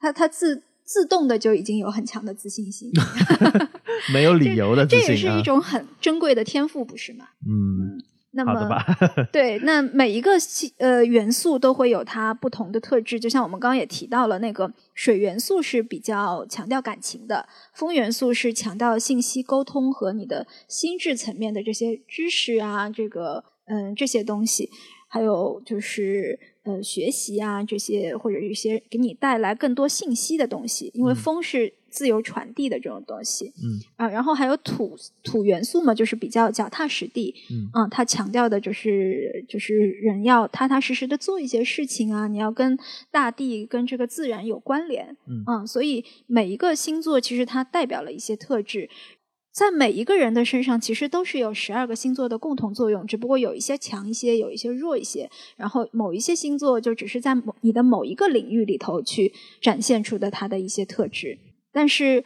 [SPEAKER 2] 他他自自动的就已经有很强的自信心，(laughs) (laughs)
[SPEAKER 1] 没有理由的自信啊
[SPEAKER 2] 这也是一。种很珍贵的天赋，不是吗？
[SPEAKER 1] 嗯，
[SPEAKER 2] 那么？(laughs) (laughs) 对，那每一个系呃元素都会有它不同的特质，就像我们刚刚也提到了，那个水元素是比较强调感情的，风元素是强调信息沟通和你的心智层面的这些知识啊，这个嗯、这些东西，还有就是呃学习啊这些或者一些给你带来更多信息的东西，因为
[SPEAKER 1] 嗯
[SPEAKER 2] 风是自由传递的这种东西，
[SPEAKER 1] 嗯
[SPEAKER 2] 啊，然后还有土土元素嘛，就是比较脚踏实地，
[SPEAKER 1] 嗯
[SPEAKER 2] 它强调的就是就是人要踏踏实实的做一些事情啊，你要跟大地跟这个自然有关联，
[SPEAKER 1] 嗯
[SPEAKER 2] 所以每一个星座其实它代表了一些特质。在每一个人的身上，其实都是有十二个星座的共同作用，只不过有一些强一些，有一些弱一些。然后某一些星座就只是在某你的某一个领域里头去展现出的它的一些特质。但是，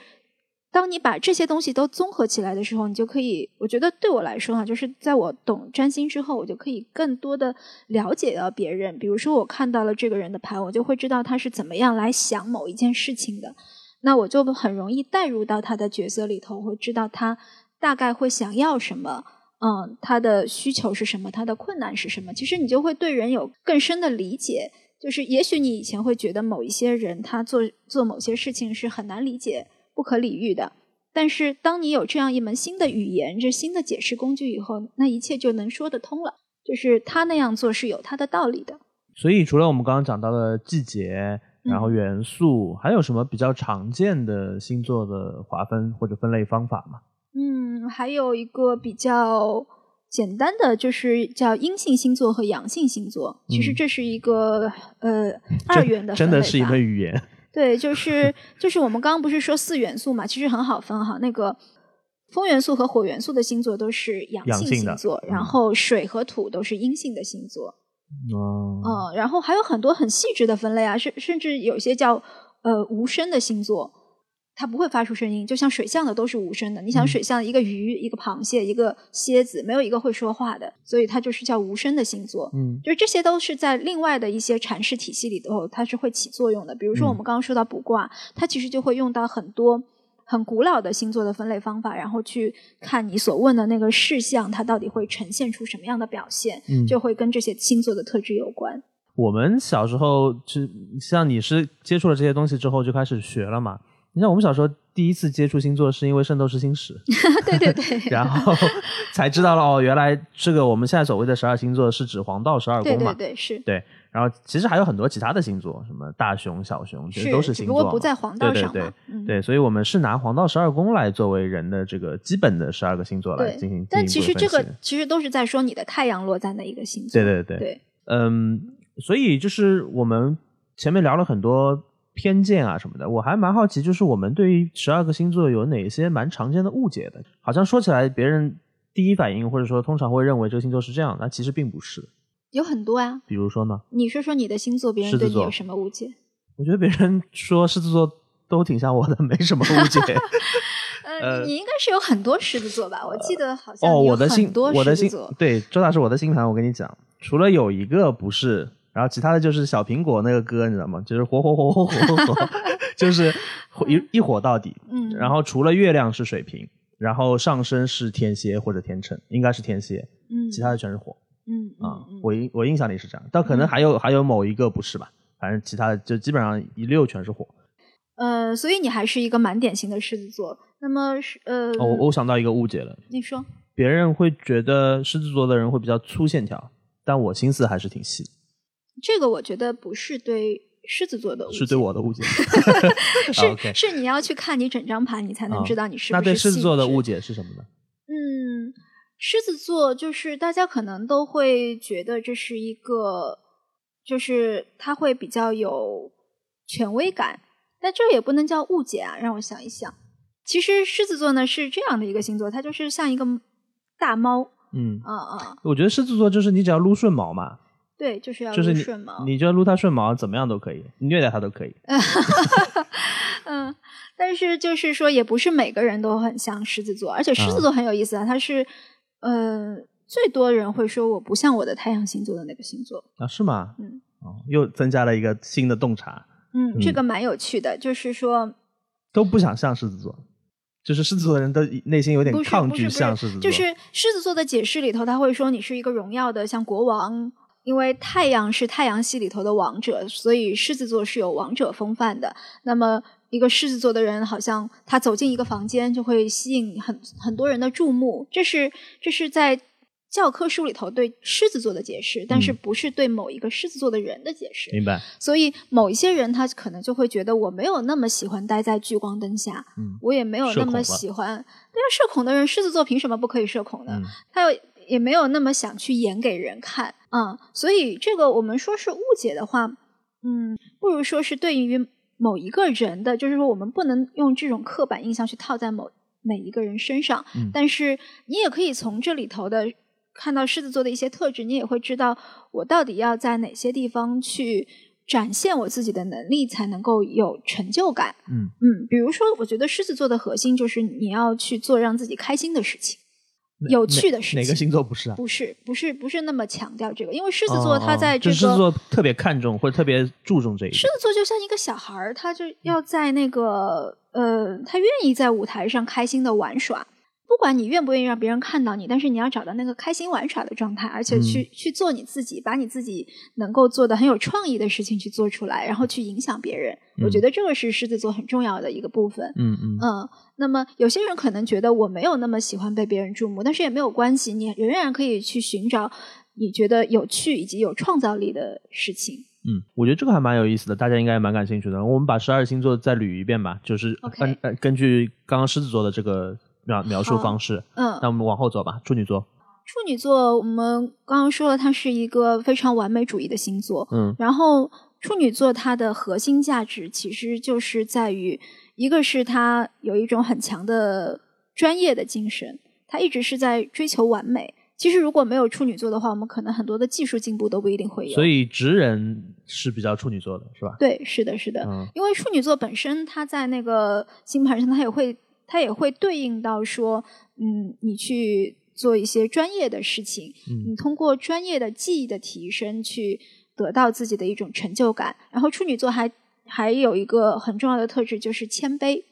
[SPEAKER 2] 当你把这些东西都综合起来的时候，你就可以，我觉得对我来说哈，就是在我懂占星之后，我就可以更多的了解到别人。比如说，我看到了这个人的盘，我就会知道他是怎么样来想某一件事情的。那我就很容易带入到他的角色里头，会知道他大概会想要什么，嗯，他的需求是什么，他的困难是什么。其实你就会对人有更深的理解。就是也许你以前会觉得某一些人他做做某些事情是很难理解、不可理喻的，但是当你有这样一门新的语言、这新的解释工具以后，那一切就能说得通了。就是他那样做是有他的道理的。
[SPEAKER 1] 所以除了我们刚刚讲到的季节，然后
[SPEAKER 2] 嗯
[SPEAKER 1] 元素，还有什么比较常见的星座的划分或者分类方法吗？
[SPEAKER 2] 嗯，还有一个比较简单的，就是叫阴性星座和阳性星座。其实
[SPEAKER 1] 嗯
[SPEAKER 2] 这是一个呃二元的
[SPEAKER 1] 真的是一门语言。(laughs)
[SPEAKER 2] 对，就是就是我们刚刚不是说四元素嘛，其实很好分哈。那个风元素和火元素的星座都是阳性星座，
[SPEAKER 1] 嗯
[SPEAKER 2] 然后水和土都是阴性的星座。
[SPEAKER 1] 哦，
[SPEAKER 2] 嗯，然后还有很多很细致的分类啊，甚甚至有些叫呃无声的星座，它不会发出声音，就像水象的都是无声的。你想
[SPEAKER 1] 嗯
[SPEAKER 2] 水象一个鱼、一个螃蟹、一个蝎子，没有一个会说话的，所以它就是叫无声的星座。
[SPEAKER 1] 嗯
[SPEAKER 2] 就是这些都是在另外的一些阐释体系里头，它是会起作用的。比如说
[SPEAKER 1] 嗯
[SPEAKER 2] 我们刚刚说到卜卦，它其实就会用到很多很古老的星座的分类方法，然后去看你所问的那个事项，它到底会呈现出什么样的表现，
[SPEAKER 1] 嗯，
[SPEAKER 2] 就会跟这些星座的特质有关。
[SPEAKER 1] 我们小时候就像你是接触了这些东西之后就开始学了嘛？你像我们小时候第一次接触星座是因为《圣斗士星矢 (laughs)》，
[SPEAKER 2] 对对对，(laughs)
[SPEAKER 1] 然后才知道了哦，原来这个我们现在所谓的十二星座是指黄道十二宫嘛？
[SPEAKER 2] 对对是
[SPEAKER 1] 对然后其实还有很多其他的星座，什么大熊、小熊，其实都
[SPEAKER 2] 是
[SPEAKER 1] 星座嘛。
[SPEAKER 2] 不过不在黄道上
[SPEAKER 1] 对对
[SPEAKER 2] 嘛。嗯
[SPEAKER 1] 对，所以我们是拿黄道十二宫来作为人的这个基本的十二个星座来进行。
[SPEAKER 2] 但其实这个其实都是在说你的太阳落在哪一个星座。
[SPEAKER 1] 对对对
[SPEAKER 2] 对
[SPEAKER 1] 嗯，所以就是我们前面聊了很多偏见啊什么的，我还蛮好奇，就是我们对于十二个星座有哪些蛮常见的误解的？好像说起来，别人第一反应或者说通常会认为这个星座是这样，那其实并不是。
[SPEAKER 2] 有很多啊。
[SPEAKER 1] 比如说呢，
[SPEAKER 2] 你说说你的星座，别人对你有什么误解？(laughs)
[SPEAKER 1] 我觉得别人说狮子座都挺像我的，没什么误解。(laughs)
[SPEAKER 2] 呃，你应该是有很多狮子座吧？我记得好像
[SPEAKER 1] 哦，我的星，
[SPEAKER 2] 多
[SPEAKER 1] 我的星
[SPEAKER 2] 座。
[SPEAKER 1] 对，周大师，我的星盘，我跟你讲，除了有一个不是，然后其他的就是小苹果那个歌，你知道吗？就是火火火火火火火，(laughs) 就是一一火到底。
[SPEAKER 2] 嗯。
[SPEAKER 1] 然后除了月亮是水瓶，然后上升是天蝎或者天秤，应该是天蝎。
[SPEAKER 2] 嗯。
[SPEAKER 1] 其他的全是火。
[SPEAKER 2] 嗯
[SPEAKER 1] 啊，我印我印象里是这样，但可能还有还有某一个不是吧？反正其他的就基本上一溜全是火。
[SPEAKER 2] 呃，所以你还是一个蛮典型的狮子座。那么是呃，
[SPEAKER 1] 哦，我想到一个误解了。
[SPEAKER 2] 你说，
[SPEAKER 1] 别人会觉得狮子座的人会比较粗线条，但我心思还是挺细。
[SPEAKER 2] 这个我觉得不是对狮子座的误
[SPEAKER 1] 解，是对我的误解。
[SPEAKER 2] 是 (laughs) 是你要去看你整张盘，你才能知道你是不是。
[SPEAKER 1] 那对狮子座的误解是什么呢？
[SPEAKER 2] 嗯，狮子座就是大家可能都会觉得这是一个，就是他会比较有权威感。但这也不能叫误解啊！让我想一想，其实狮子座呢是这样的一个星座，它就是像一个大猫。
[SPEAKER 1] 嗯
[SPEAKER 2] 啊啊！
[SPEAKER 1] 我觉得狮子座就是你只要撸顺毛嘛。
[SPEAKER 2] 对，就是要
[SPEAKER 1] 撸
[SPEAKER 2] 顺毛。
[SPEAKER 1] 你就撸它顺毛，怎么样都可以，虐待它都可以。(laughs)
[SPEAKER 2] 嗯，但是就是说，也不是每个人都很像狮子座，而且狮子座很有意思啊，它是呃最多人会说我不像我的太阳星座的那个星座
[SPEAKER 1] 啊？是吗？
[SPEAKER 2] 嗯。
[SPEAKER 1] 哦，又增加了一个新的洞察。
[SPEAKER 2] 嗯，这个蛮有趣的，就是说
[SPEAKER 1] 都不想像狮子座，就是狮子座的人都内心有点抗拒像狮子座。
[SPEAKER 2] 就是狮子座的解释里头，他会说你是一个荣耀的像国王，因为太阳是太阳系里头的王者，所以狮子座是有王者风范的。那么一个狮子座的人，好像他走进一个房间就会吸引很很多人的注目，这是这是在。教科书里头对狮子座的解释，但是不是对某一个狮子座的人的解释。
[SPEAKER 1] 明白。
[SPEAKER 2] 所以某一些人他可能就会觉得我没有那么喜欢待在聚光灯下，
[SPEAKER 1] 嗯，
[SPEAKER 2] 我也没有那么喜欢。对啊，社恐的人，狮子座凭什么不可以社恐呢？他也没有那么想去演给人看啊。所以这个我们说是误解的话，嗯，不如说是对于某一个人的，就是说我们不能用这种刻板印象去套在某每一个人身上。
[SPEAKER 1] 嗯，
[SPEAKER 2] 但是你也可以从这里头的。看到狮子座的一些特质，你也会知道我到底要在哪些地方去展现我自己的能力，才能够有成就感。
[SPEAKER 1] 嗯
[SPEAKER 2] 嗯，比如说，我觉得狮子座的核心就是你要去做让自己开心的事情，有趣的事情。
[SPEAKER 1] 哪个星座不是啊？
[SPEAKER 2] 不是，不是，不是那么强调这个，因为狮子座他在这个
[SPEAKER 1] 狮子座特别看重或者特别注重这一点。
[SPEAKER 2] 狮子座就像一个小孩儿，他就要在那个呃，他愿意在舞台上开心的玩耍。不管你愿不愿意让别人看到你，但是你要找到那个开心玩耍的状态，而且去去做你自己，把你自己能够做的很有创意的事情去做出来，然后去影响别人。我觉得这个是狮子座很重要的一个部分。
[SPEAKER 1] 嗯嗯
[SPEAKER 2] 嗯。那么有些人可能觉得我没有那么喜欢被别人注目，但是也没有关系，你仍然可以去寻找你觉得有趣以及有创造力的事情。
[SPEAKER 1] 嗯，我觉得这个还蛮有意思的，大家应该也蛮感兴趣的。我们把十二星座再捋一遍吧，就是根呃根据刚刚狮子座的这个。描描述方式，
[SPEAKER 2] 嗯，
[SPEAKER 1] 那我们往后走吧。处女座，
[SPEAKER 2] 处女座，我们刚刚说了，它是一个非常完美主义的星座，
[SPEAKER 1] 嗯，
[SPEAKER 2] 然后处女座它的核心价值其实就是在于，一个是它有一种很强的专业的精神，它一直是在追求完美。其实如果没有处女座的话，我们可能很多的技术进步都不一定会有。
[SPEAKER 1] 所以直人是比较处女座的，是吧？
[SPEAKER 2] 对，是的，是的，嗯因为处女座本身它在那个星盘上，它也会。它也会对应到说，嗯，你去做一些专业的事情，你通过专业的技艺的提升，去得到自己的一种成就感。然后处女座还还有一个很重要的特质，就是谦卑。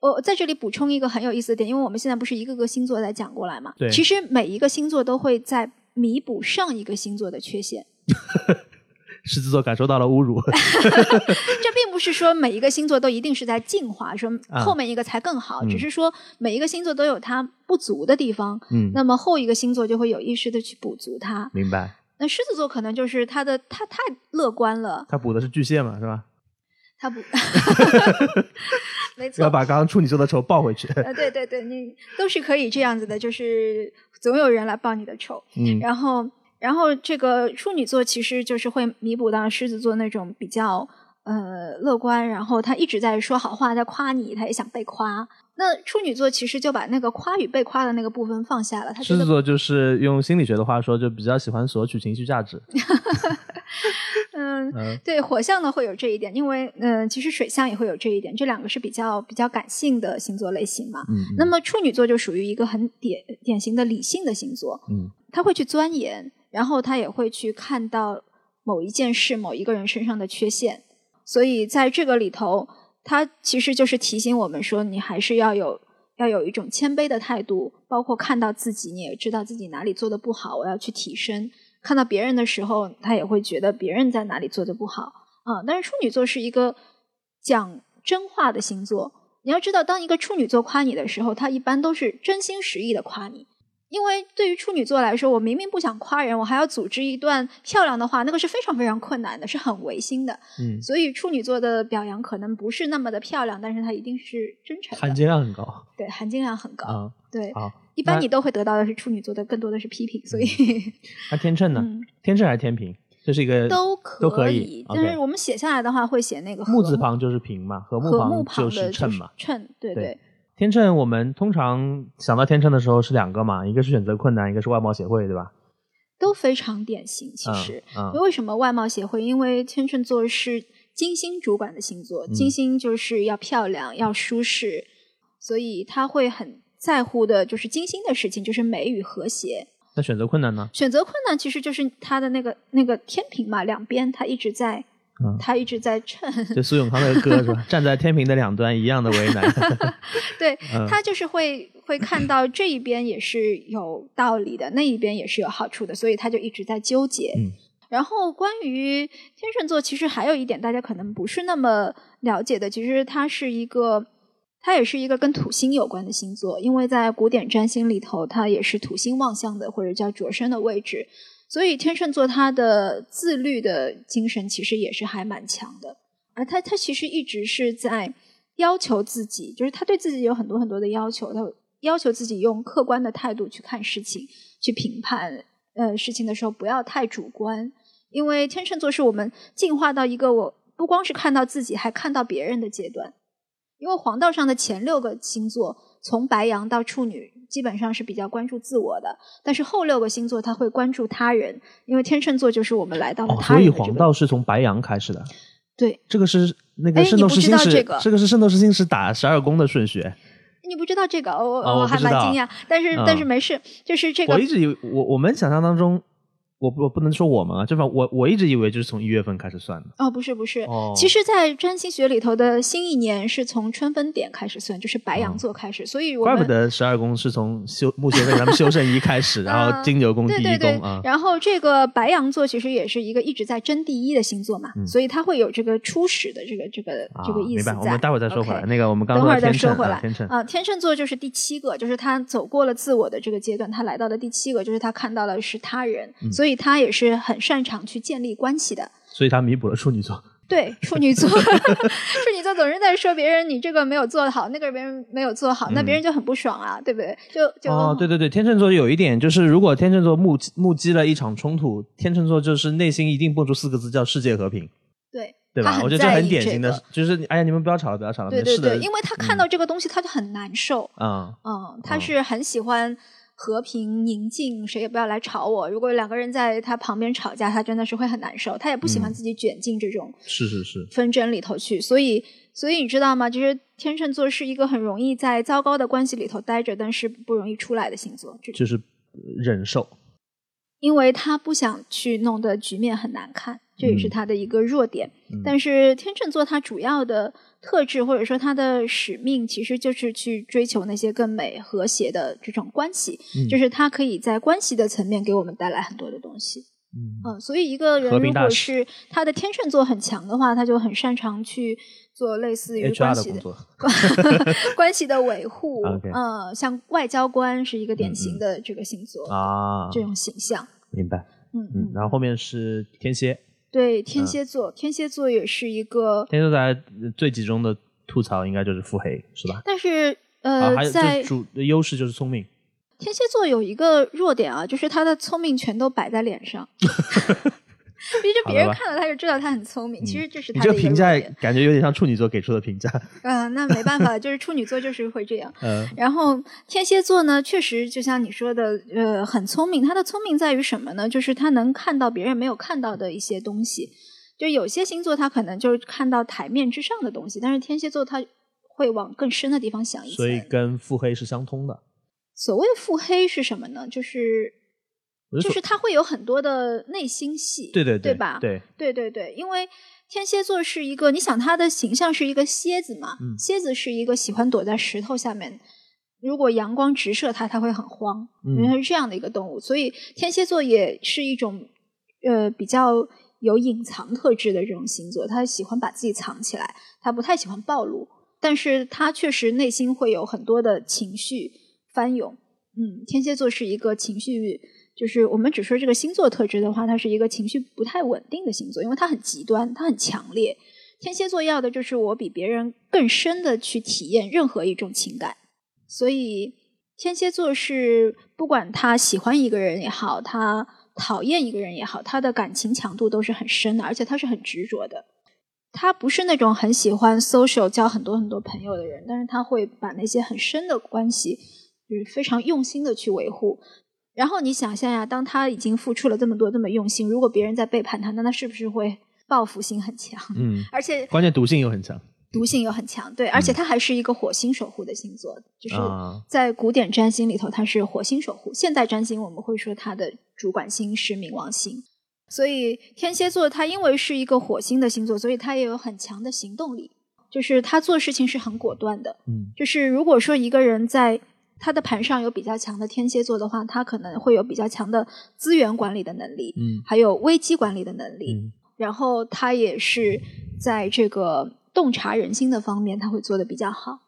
[SPEAKER 2] 我在这里补充一个很有意思的点，因为我们现在不是一个个星座在讲过来嘛？
[SPEAKER 1] 对。
[SPEAKER 2] 其实每一个星座都会在弥补上一个星座的缺陷。(laughs)
[SPEAKER 1] 狮子座感受到了侮辱，(laughs)
[SPEAKER 2] 这并不是说每一个星座都一定是在进化，说后面一个才更好，只是说每一个星座都有它不足的地方，
[SPEAKER 1] 嗯，
[SPEAKER 2] 那么后一个星座就会有意识的去补足它。
[SPEAKER 1] 明白。
[SPEAKER 2] 那狮子座可能就是他的他太乐观了，
[SPEAKER 1] 他补的是巨蟹嘛，是吧？(laughs)
[SPEAKER 2] 他补，(laughs) 没错，
[SPEAKER 1] 要把刚刚处女座的仇报回去。
[SPEAKER 2] 呃，对对对，你都是可以这样子的，就是总有人来报你的仇，
[SPEAKER 1] 嗯，
[SPEAKER 2] 然后。然后这个处女座其实就是会弥补到狮子座那种比较呃乐观，然后他一直在说好话，在夸你，他也想被夸。那处女座其实就把那个夸与被夸的那个部分放下了。
[SPEAKER 1] 狮子座就是用心理学的话说，就比较喜欢索取情绪价值。(laughs)
[SPEAKER 2] 嗯，嗯，对，火象呢会有这一点，因为嗯，其实水象也会有这一点，这两个是比较比较感性的星座类型嘛。
[SPEAKER 1] 嗯，
[SPEAKER 2] 那么处女座就属于一个很典典型的理性的星座，
[SPEAKER 1] 嗯，
[SPEAKER 2] 他会去钻研，然后他也会去看到某一件事、某一个人身上的缺陷，所以在这个里头，他其实就是提醒我们说，你还是要有。要有一种谦卑的态度，包括看到自己，你也知道自己哪里做的不好，我要去提升。看到别人的时候，他也会觉得别人在哪里做的不好。啊，但是处女座是一个讲真话的星座，你要知道，当一个处女座夸你的时候，他一般都是真心实意的夸你。因为对于处女座来说，我明明不想夸人，我还要组织一段漂亮的话，那个是非常非常困难的，是很违心的。
[SPEAKER 1] 嗯，
[SPEAKER 2] 所以处女座的表扬可能不是那么的漂亮，但是它一定是真诚，
[SPEAKER 1] 含金量很高。
[SPEAKER 2] 对，含金量很高。
[SPEAKER 1] 啊，
[SPEAKER 2] 对，
[SPEAKER 1] 好，
[SPEAKER 2] 一般你都会得到的是处女座的更多的是批评，所以
[SPEAKER 1] 那天秤呢？天秤还是天平？这是一个
[SPEAKER 2] 都
[SPEAKER 1] 都可
[SPEAKER 2] 以，但是我们写下来的话会写那个
[SPEAKER 1] 木字旁就是平嘛，
[SPEAKER 2] 和
[SPEAKER 1] 木
[SPEAKER 2] 旁
[SPEAKER 1] 就是秤嘛，
[SPEAKER 2] 秤，对
[SPEAKER 1] 对。天秤，我们通常想到天秤的时候是两个嘛，一个是选择困难，一个是外貌协会，对吧？
[SPEAKER 2] 都非常典型。其实，为什么外貌协会？因为天秤座是金星主管的星座，金星就是要漂亮、要舒适，所以他会很在乎的，就是金星的事情，就是美与和谐。
[SPEAKER 1] 那选择困难呢？
[SPEAKER 2] 选择困难其实就是他的那个那个天平嘛，两边他一直在。他一直在称，
[SPEAKER 1] 就苏永康那个歌是吧？(laughs) 站在天平的两端，一样的为难。(laughs)
[SPEAKER 2] 对 (laughs) 他就是会会看到这一边也是有道理的，那一边也是有好处的，所以他就一直在纠结。然后关于天秤座，其实还有一点大家可能不是那么了解的，其实它是一个，它也是一个跟土星有关的星座，因为在古典占星里头，它也是土星望向的或者叫着身的位置。所以天秤座他的自律的精神其实也是还蛮强的，而他他其实一直是在要求自己，就是他对自己有很多很多的要求，他要求自己用客观的态度去看事情，去评判呃事情的时候不要太主观，因为天秤座是我们进化到一个我不光是看到自己，还看到别人的阶段，因为黄道上的前六个星座从白羊到处女。基本上是比较关注自我的，但是后六个星座他会关注他人，因为天秤座就是我们来到了他
[SPEAKER 1] 人。所以黄道是从白羊开始的。
[SPEAKER 2] 对，
[SPEAKER 1] 这个是那个圣斗士星矢，这个是圣斗士星矢打十二宫的顺序。
[SPEAKER 2] 你不知道这个，我我还蛮惊讶，但是但是没事，就是这个。
[SPEAKER 1] 我一直以为我我们想象当中。我我不能说我们啊，这方我我一直以为就是从一月份开始算的。
[SPEAKER 2] 哦，不是不是，其实，在占星学里头的新一年是从春分点开始算，就是白羊座开始，所以
[SPEAKER 1] 怪不得十二宫是从修木星跟咱们修正一开始，(laughs) 然后金牛宫第一宫啊。
[SPEAKER 2] 然后这个白羊座其实也是一个一直在争第一的星座嘛，所以它会有这个初始的这个这个这个意思。
[SPEAKER 1] 明白，我们待会儿再说回来。那个我们刚
[SPEAKER 2] 等会儿再说回
[SPEAKER 1] 来。天秤
[SPEAKER 2] 啊，天秤座就是第七个，就是他走过了自我的这个阶段，他来到了第七个，就是他看到了是他人，所以他也是。很擅长去建立关系的，
[SPEAKER 1] 所以他弥补了处女座。
[SPEAKER 2] 对，(laughs) 处女座，(laughs) 处女座总是在说别人你这个没有做好，那个别人没有做好，那别人就很不爽啊，对不对？就就
[SPEAKER 1] 哦，对对对，天秤座有一点就是，如果天秤座目目击了一场冲突，天秤座就是内心一定蹦出四个字叫世界和平。
[SPEAKER 2] 对，
[SPEAKER 1] 对吧？我觉得这很典型的，就是哎呀，你们不要吵了，不要吵了，
[SPEAKER 2] 对对对，因为他看到这个东西他就很难受。嗯嗯，他是很喜欢。和平宁静，谁也不要来吵我。如果两个人在他旁边吵架，他真的是会很难受。他也不喜欢自己卷进这种
[SPEAKER 1] 是是是
[SPEAKER 2] 纷争里头去。所以，所以你知道吗？就是天秤座是一个很容易在糟糕的关系里头待着，但是不容易出来的星座。
[SPEAKER 1] 就是忍受，
[SPEAKER 2] 因为他不想去弄得局面很难看，这也是他的一个弱点。但是天秤座他主要的。特质或者说他的使命，其实就是去追求那些更美和谐的这种关系，就是他可以在关系的层面给我们带来很多的东西。嗯，所以一个人如果是他的天秤座很强的话，他就很擅长去做类似于关系的 (laughs) 关系的维护。嗯，像外交官是一个典型的这个星座
[SPEAKER 1] 啊，
[SPEAKER 2] 这种形象。
[SPEAKER 1] 明白。嗯嗯，然后后面是天蝎。
[SPEAKER 2] 对天蝎座，天蝎座也是一个
[SPEAKER 1] 天蝎座，大家最集中的吐槽应该就是腹黑，是吧？
[SPEAKER 2] 但是呃，在
[SPEAKER 1] 主的优势就是聪明。
[SPEAKER 2] 天蝎座有一个弱点啊，就是他的聪明全都摆在脸上。(laughs) 其实别人看了他就知道他很聪明，其实这是他
[SPEAKER 1] 的评价，感觉有点像处女座给出的评价。
[SPEAKER 2] 嗯，那没办法，就是处女座就是会这样。嗯，然后天蝎座呢，确实就像你说的，呃，很聪明。他的聪明在于什么呢？就是他能看到别人没有看到的一些东西。就有些星座他可能就是看到台面之上的东西，但是天蝎座他会往更深的地方想一些。
[SPEAKER 1] 所以跟腹黑是相通的。
[SPEAKER 2] 所谓腹黑是什么呢？就是就是他会有很多的内心戏，
[SPEAKER 1] 对对
[SPEAKER 2] 对吧？
[SPEAKER 1] 对
[SPEAKER 2] 对对对，因为天蝎座是一个，你想他的形象是一个蝎子嘛？
[SPEAKER 1] 嗯
[SPEAKER 2] 蝎子是一个喜欢躲在石头下面，如果阳光直射它，它会很慌，
[SPEAKER 1] 嗯
[SPEAKER 2] 因为它是这样的一个动物，所以天蝎座也是一种呃比较有隐藏特质的这种星座，他喜欢把自己藏起来，他不太喜欢暴露，但是他确实内心会有很多的情绪翻涌。嗯，天蝎座是一个情绪，就是我们只说这个星座特质的话，它是一个情绪不太稳定的星座，因为它很极端，它很强烈。天蝎座要的就是我比别人更深的去体验任何一种情感，所以天蝎座是不管他喜欢一个人也好，他讨厌一个人也好，他的感情强度都是很深的，而且他是很执着的。他不是那种很喜欢 social 交很多很多朋友的人，但是他会把那些很深的关系，就是非常用心的去维护。然后你想象呀，当他已经付出了这么多，这么用心，如果别人在背叛他，那他是不是会报复心很强？
[SPEAKER 1] 嗯，
[SPEAKER 2] 而且
[SPEAKER 1] 关键毒性又很强。
[SPEAKER 2] 毒性又很强，对，而且他还是一个火星守护的星座，就是
[SPEAKER 1] 啊
[SPEAKER 2] 在古典占星里头，他是火星守护。现代占星我们会说他的主管星是冥王星，所以天蝎座他因为是一个火星的星座，所以他也有很强的行动力，就是他做事情是很果断的。
[SPEAKER 1] 嗯
[SPEAKER 2] 就是如果说一个人在他的盘上有比较强的天蝎座的话，他可能会有比较强的资源管理的能力，
[SPEAKER 1] 嗯
[SPEAKER 2] 还有危机管理的能力。
[SPEAKER 1] 嗯
[SPEAKER 2] 然后他也是在这个洞察人心的方面，他会做的比较好。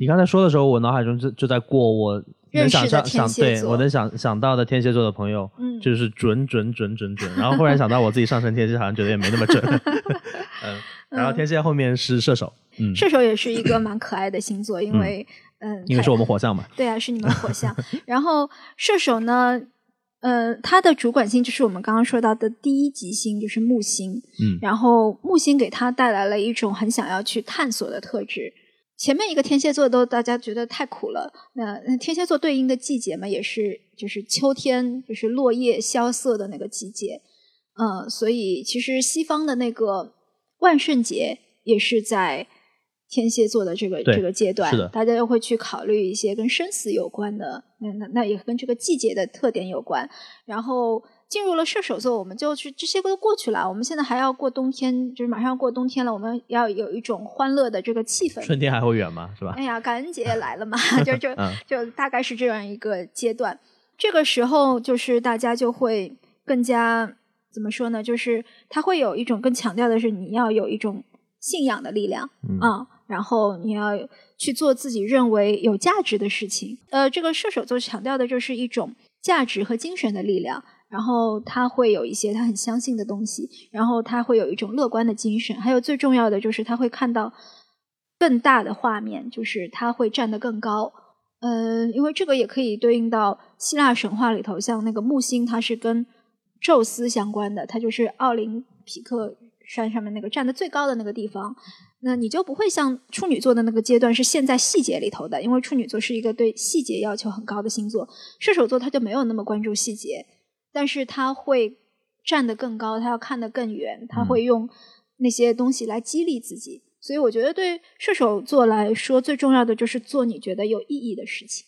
[SPEAKER 1] 你刚才说的时候，我脑海中就就在过我能想象想对我能想想到的天蝎座的朋友，
[SPEAKER 2] 嗯
[SPEAKER 1] 就是准准准准准。然后忽然想到我自己上升天蝎，好像觉得也没那么准。(laughs) 嗯，然后天蝎后面是射手，嗯，
[SPEAKER 2] 射手也是一个蛮可爱的星座，因为嗯，
[SPEAKER 1] 因为是我们火象嘛。
[SPEAKER 2] 对啊，是你们火象。(laughs) 然后射手呢，呃，他的主管星就是我们刚刚说到的第一级星，就是木星。
[SPEAKER 1] 嗯
[SPEAKER 2] 然后木星给他带来了一种很想要去探索的特质。前面一个天蝎座都大家觉得太苦了，那那天蝎座对应的季节嘛，也是就是秋天，就是落叶萧瑟的那个季节。嗯，所以其实西方的那个万圣节也是在天蝎座的这个这个阶段，大家又会去考虑一些跟生死有关的，那那那也跟这个季节的特点有关。然后进入了射手座，我们就去这些都过去了，我们现在还要过冬天，就是马上要过冬天了，我们要有一种欢乐的这个气氛。
[SPEAKER 1] 春天还会远吗？是吧？
[SPEAKER 2] 哎呀，感恩节也来了嘛，(laughs) 就就
[SPEAKER 1] 嗯
[SPEAKER 2] 就大概是这样一个阶段。这个时候，就是大家就会更加怎么说呢？就是他会有一种更强调的是，你要有一种信仰的力量
[SPEAKER 1] 嗯
[SPEAKER 2] 啊、然后你要去做自己认为有价值的事情。呃，这个射手座强调的就是一种价值和精神的力量。然后他会有一些他很相信的东西，然后他会有一种乐观的精神，还有最重要的就是他会看到更大的画面，就是他会站得更高。嗯，因为这个也可以对应到希腊神话里头，像那个木星，它是跟宙斯相关的，它就是奥林匹克山上面那个站的最高的那个地方。那你就不会像处女座的那个阶段是陷在细节里头的，因为处女座是一个对细节要求很高的星座，射手座他就没有那么关注细节，但是他会站得更高，他要看得更远，他会用那些东西来激励自己。所以我觉得对射手座来说，最重要的就是做你觉得有意义的事情。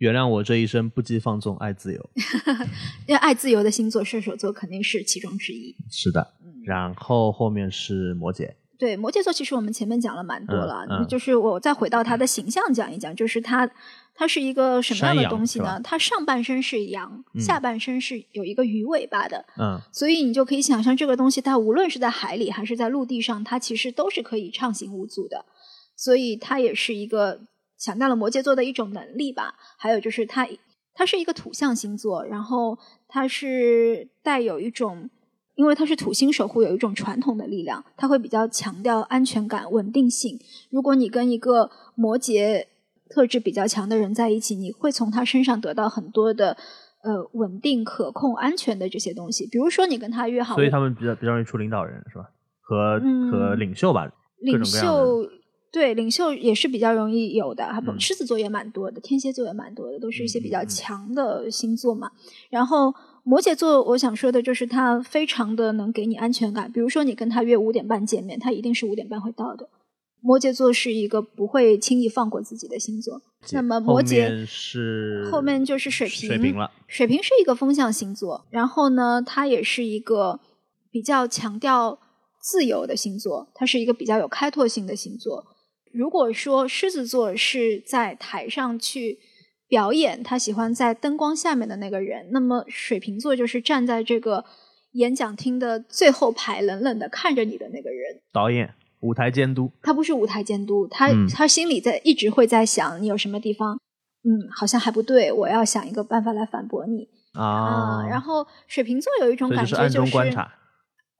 [SPEAKER 1] 原谅我这一生不羁放纵，爱自由。(laughs)
[SPEAKER 2] 因为爱自由的星座，射手座肯定是其中之一。
[SPEAKER 1] 是的，
[SPEAKER 2] 嗯
[SPEAKER 1] 然后后面是摩羯。
[SPEAKER 2] 对摩羯座，其实我们前面讲了蛮多了，
[SPEAKER 1] 嗯嗯
[SPEAKER 2] 就是我再回到他的形象讲一讲，就是他他是一个什么样的东西呢？他上半身是羊，
[SPEAKER 1] 嗯
[SPEAKER 2] 下半身是有一个鱼尾巴的，
[SPEAKER 1] 嗯
[SPEAKER 2] 所以你就可以想象这个东西，它无论是在海里还是在陆地上，它其实都是可以畅行无阻的。所以它也是一个强调了摩羯座的一种能力吧。还有就是它，它是一个土象星座，然后它是带有一种，因为它是土星守护，有一种传统的力量，它会比较强调安全感、稳定性。如果你跟一个摩羯特质比较强的人在一起，你会从他身上得到很多的。呃，稳定、可控、安全的这些东西，比如说你跟他约好，
[SPEAKER 1] 所以他们比较比较容易出领导人是吧？和、
[SPEAKER 2] 嗯
[SPEAKER 1] 和领袖吧，各
[SPEAKER 2] 领袖对领袖也是比较容易有的，还不
[SPEAKER 1] 嗯
[SPEAKER 2] 狮子座也蛮多的，天蝎座也蛮多的，都是一些比较强的星座嘛。然后摩羯座，我想说的就是他非常的能给你安全感。比如说，你跟他约五点半见面，他一定是五点半会到的。摩羯座是一个不会轻易放过自己的星座。那么摩羯
[SPEAKER 1] 是
[SPEAKER 2] 后面就是水瓶，
[SPEAKER 1] 水瓶了。
[SPEAKER 2] 水瓶是一个风向星座，然后呢，它也是一个比较强调自由的星座，它是一个比较有开拓性的星座。如果说狮子座是在台上去表演，他喜欢在灯光下面的那个人，那么水瓶座就是站在这个演讲厅的最后排，冷冷的看着你的那个人。
[SPEAKER 1] 导演。舞台监督，
[SPEAKER 2] 他不是舞台监督，他他心里在一直会在想，你有什么地方，嗯，好像还不对，我要想一个办法来反驳你啊。然后水瓶座有一种感觉就是，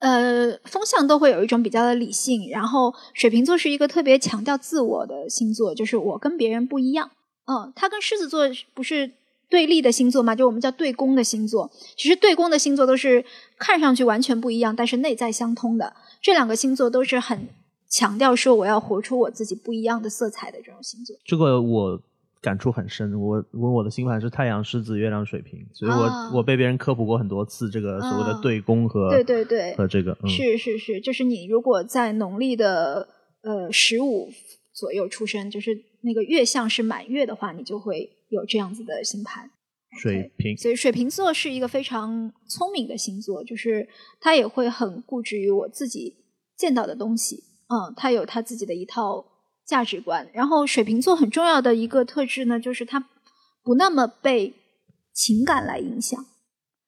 [SPEAKER 2] 呃，风向都会有一种比较的理性。然后水瓶座是一个特别强调自我的星座，就是我跟别人不一样。嗯，他跟狮子座不是对立的星座嘛？就我们叫对宫的星座。其实对宫的星座都是看上去完全不一样，但是内在相通的。这两个星座都是很。强调说我要活出我自己不一样的色彩的这种星座，
[SPEAKER 1] 这个我感触很深。我问我的星盘是太阳狮子、月亮水瓶，所以我我被别人科普过很多次这个所谓的对宫和
[SPEAKER 2] 对对对
[SPEAKER 1] 和这个
[SPEAKER 2] 是是是，就是你如果在农历的呃十五左右出生，就是那个月相是满月的话，你就会有这样子的星盘。
[SPEAKER 1] 水瓶，
[SPEAKER 2] 所以水瓶座是一个非常聪明的星座，就是他也会很固执于我自己见到的东西。嗯，他有他自己的一套价值观。然后水瓶座很重要的一个特质呢，就是他不那么被情感来影响，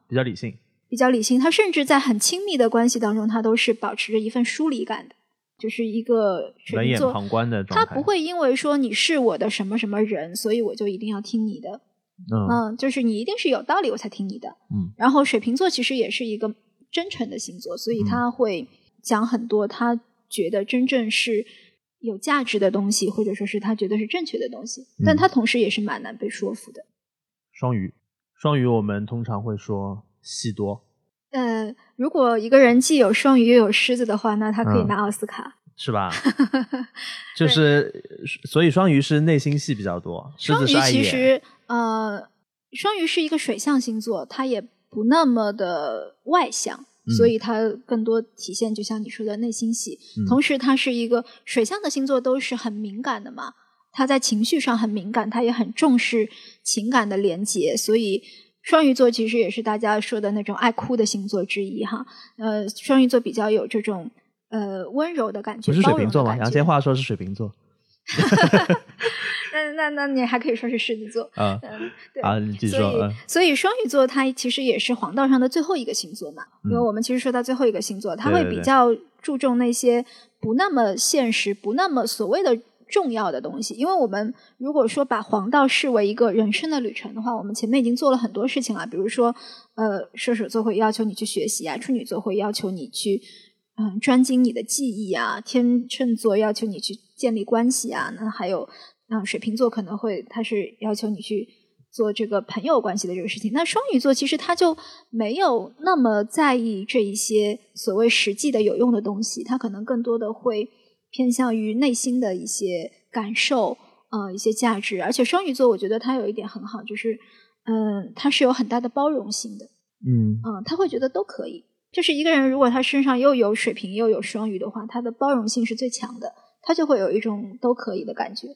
[SPEAKER 1] 比较理性，
[SPEAKER 2] 比较理性。他甚至在很亲密的关系当中，他都是保持着一份疏离感的，就是一个
[SPEAKER 1] 冷眼旁观的
[SPEAKER 2] 状态。他不会因为说你是我的什么什么人，所以我就一定要听你的。嗯，就是你一定是有道理我才听你的。嗯。然后水瓶座其实也是一个真诚的星座，所以他会讲很多他。觉得真正是有价值的东西，或者说是他觉得是正确的东西，但他同时也是蛮难被说服的。
[SPEAKER 1] 双鱼，双鱼我们通常会说戏多。
[SPEAKER 2] 呃，如果一个人既有双鱼又有狮子的话，那他可以拿奥斯卡，
[SPEAKER 1] 是吧？(laughs) 就是，所以双鱼是内心戏比较多，狮子是
[SPEAKER 2] 爱其实，呃，双鱼是一个水象星座，它也不那么的外向。所以它更多体现，就像你说的内心戏。同时，它是一个水象的星座，都是很敏感的嘛。他在情绪上很敏感，他也很重视情感的连接。所以，双鱼座其实也是大家说的那种爱哭的星座之一哈。呃，双鱼座比较有这种呃温柔的感觉，
[SPEAKER 1] 不是水瓶座吗？杨千嬅说是水瓶座。(laughs)
[SPEAKER 2] 那那那你还可以说是狮子座
[SPEAKER 1] 啊，
[SPEAKER 2] 嗯，
[SPEAKER 1] 对啊，继续说。
[SPEAKER 2] 所以双鱼座它其实也是黄道上的最后一个星座嘛，因为我们其实说到最后一个星座，它会比较注重那些不那么现实、不那么所谓的重要的东西。因为我们如果说把黄道视为一个人生的旅程的话，我们前面已经做了很多事情了，比如说，呃，射手座会要求你去学习啊，处女座会要求你去嗯专精你的技艺啊，天秤座要求你去建立关系啊，那还有。嗯，水瓶座可能会，他是要求你去做这个朋友关系的这个事情。那双鱼座其实他就没有那么在意这一些所谓实际的有用的东西，他可能更多的会偏向于内心的一些感受，呃，一些价值。而且双鱼座，我觉得他有一点很好，就是，嗯，他是有很大的包容性的。
[SPEAKER 1] 嗯
[SPEAKER 2] 嗯，他会觉得都可以。就是一个人如果他身上又有水瓶又有双鱼的话，他的包容性是最强的，他就会有一种都可以的感觉。